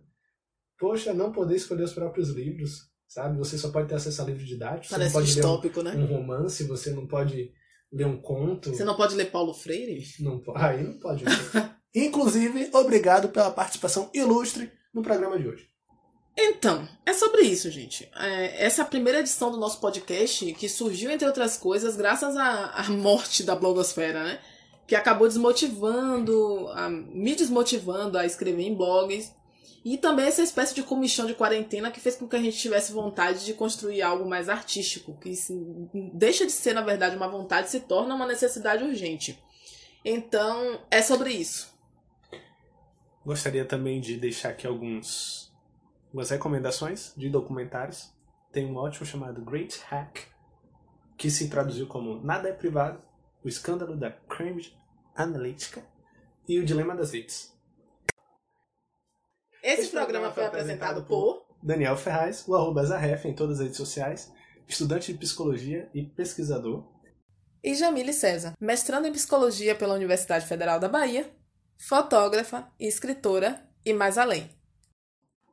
Poxa, não poder escolher os próprios livros, sabe? Você só pode ter acesso a livro didático. Parece você não pode distópico, ler um, né? Um romance, você não pode ler um conto. Você não pode ler Paulo Freire? Não, aí não pode. *laughs* Inclusive, obrigado pela participação ilustre no programa de hoje. Então, é sobre isso, gente. É, essa é a primeira edição do nosso podcast que surgiu, entre outras coisas, graças à, à morte da blogosfera, né? Que acabou desmotivando, a, me desmotivando a escrever em blogs e também essa espécie de comichão de quarentena que fez com que a gente tivesse vontade de construir algo mais artístico, que deixa de ser, na verdade, uma vontade se torna uma necessidade urgente. Então, é sobre isso. Gostaria também de deixar aqui alguns, algumas recomendações de documentários. Tem um ótimo chamado Great Hack, que se traduziu como Nada é Privado, o escândalo da Cambridge Analytica e o dilema das redes. Esse, Esse programa, programa foi apresentado por Daniel Ferraz, o arroba Zarref em todas as redes sociais, estudante de psicologia e pesquisador. E Jamile César, mestrando em psicologia pela Universidade Federal da Bahia, fotógrafa e escritora e mais além.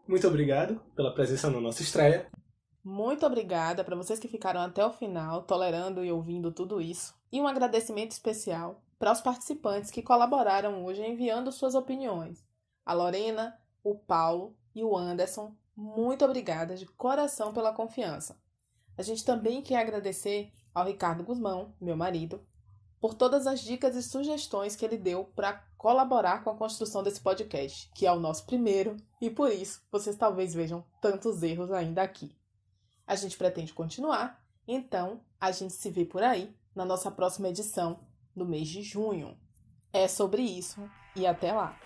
Muito obrigado pela presença na nossa estreia. Muito obrigada para vocês que ficaram até o final, tolerando e ouvindo tudo isso. E um agradecimento especial para os participantes que colaboraram hoje enviando suas opiniões. A Lorena, o Paulo e o Anderson, muito obrigada de coração pela confiança. A gente também quer agradecer ao Ricardo Guzmão, meu marido, por todas as dicas e sugestões que ele deu para colaborar com a construção desse podcast, que é o nosso primeiro, e por isso vocês talvez vejam tantos erros ainda aqui. A gente pretende continuar, então a gente se vê por aí na nossa próxima edição, no mês de junho. É sobre isso e até lá!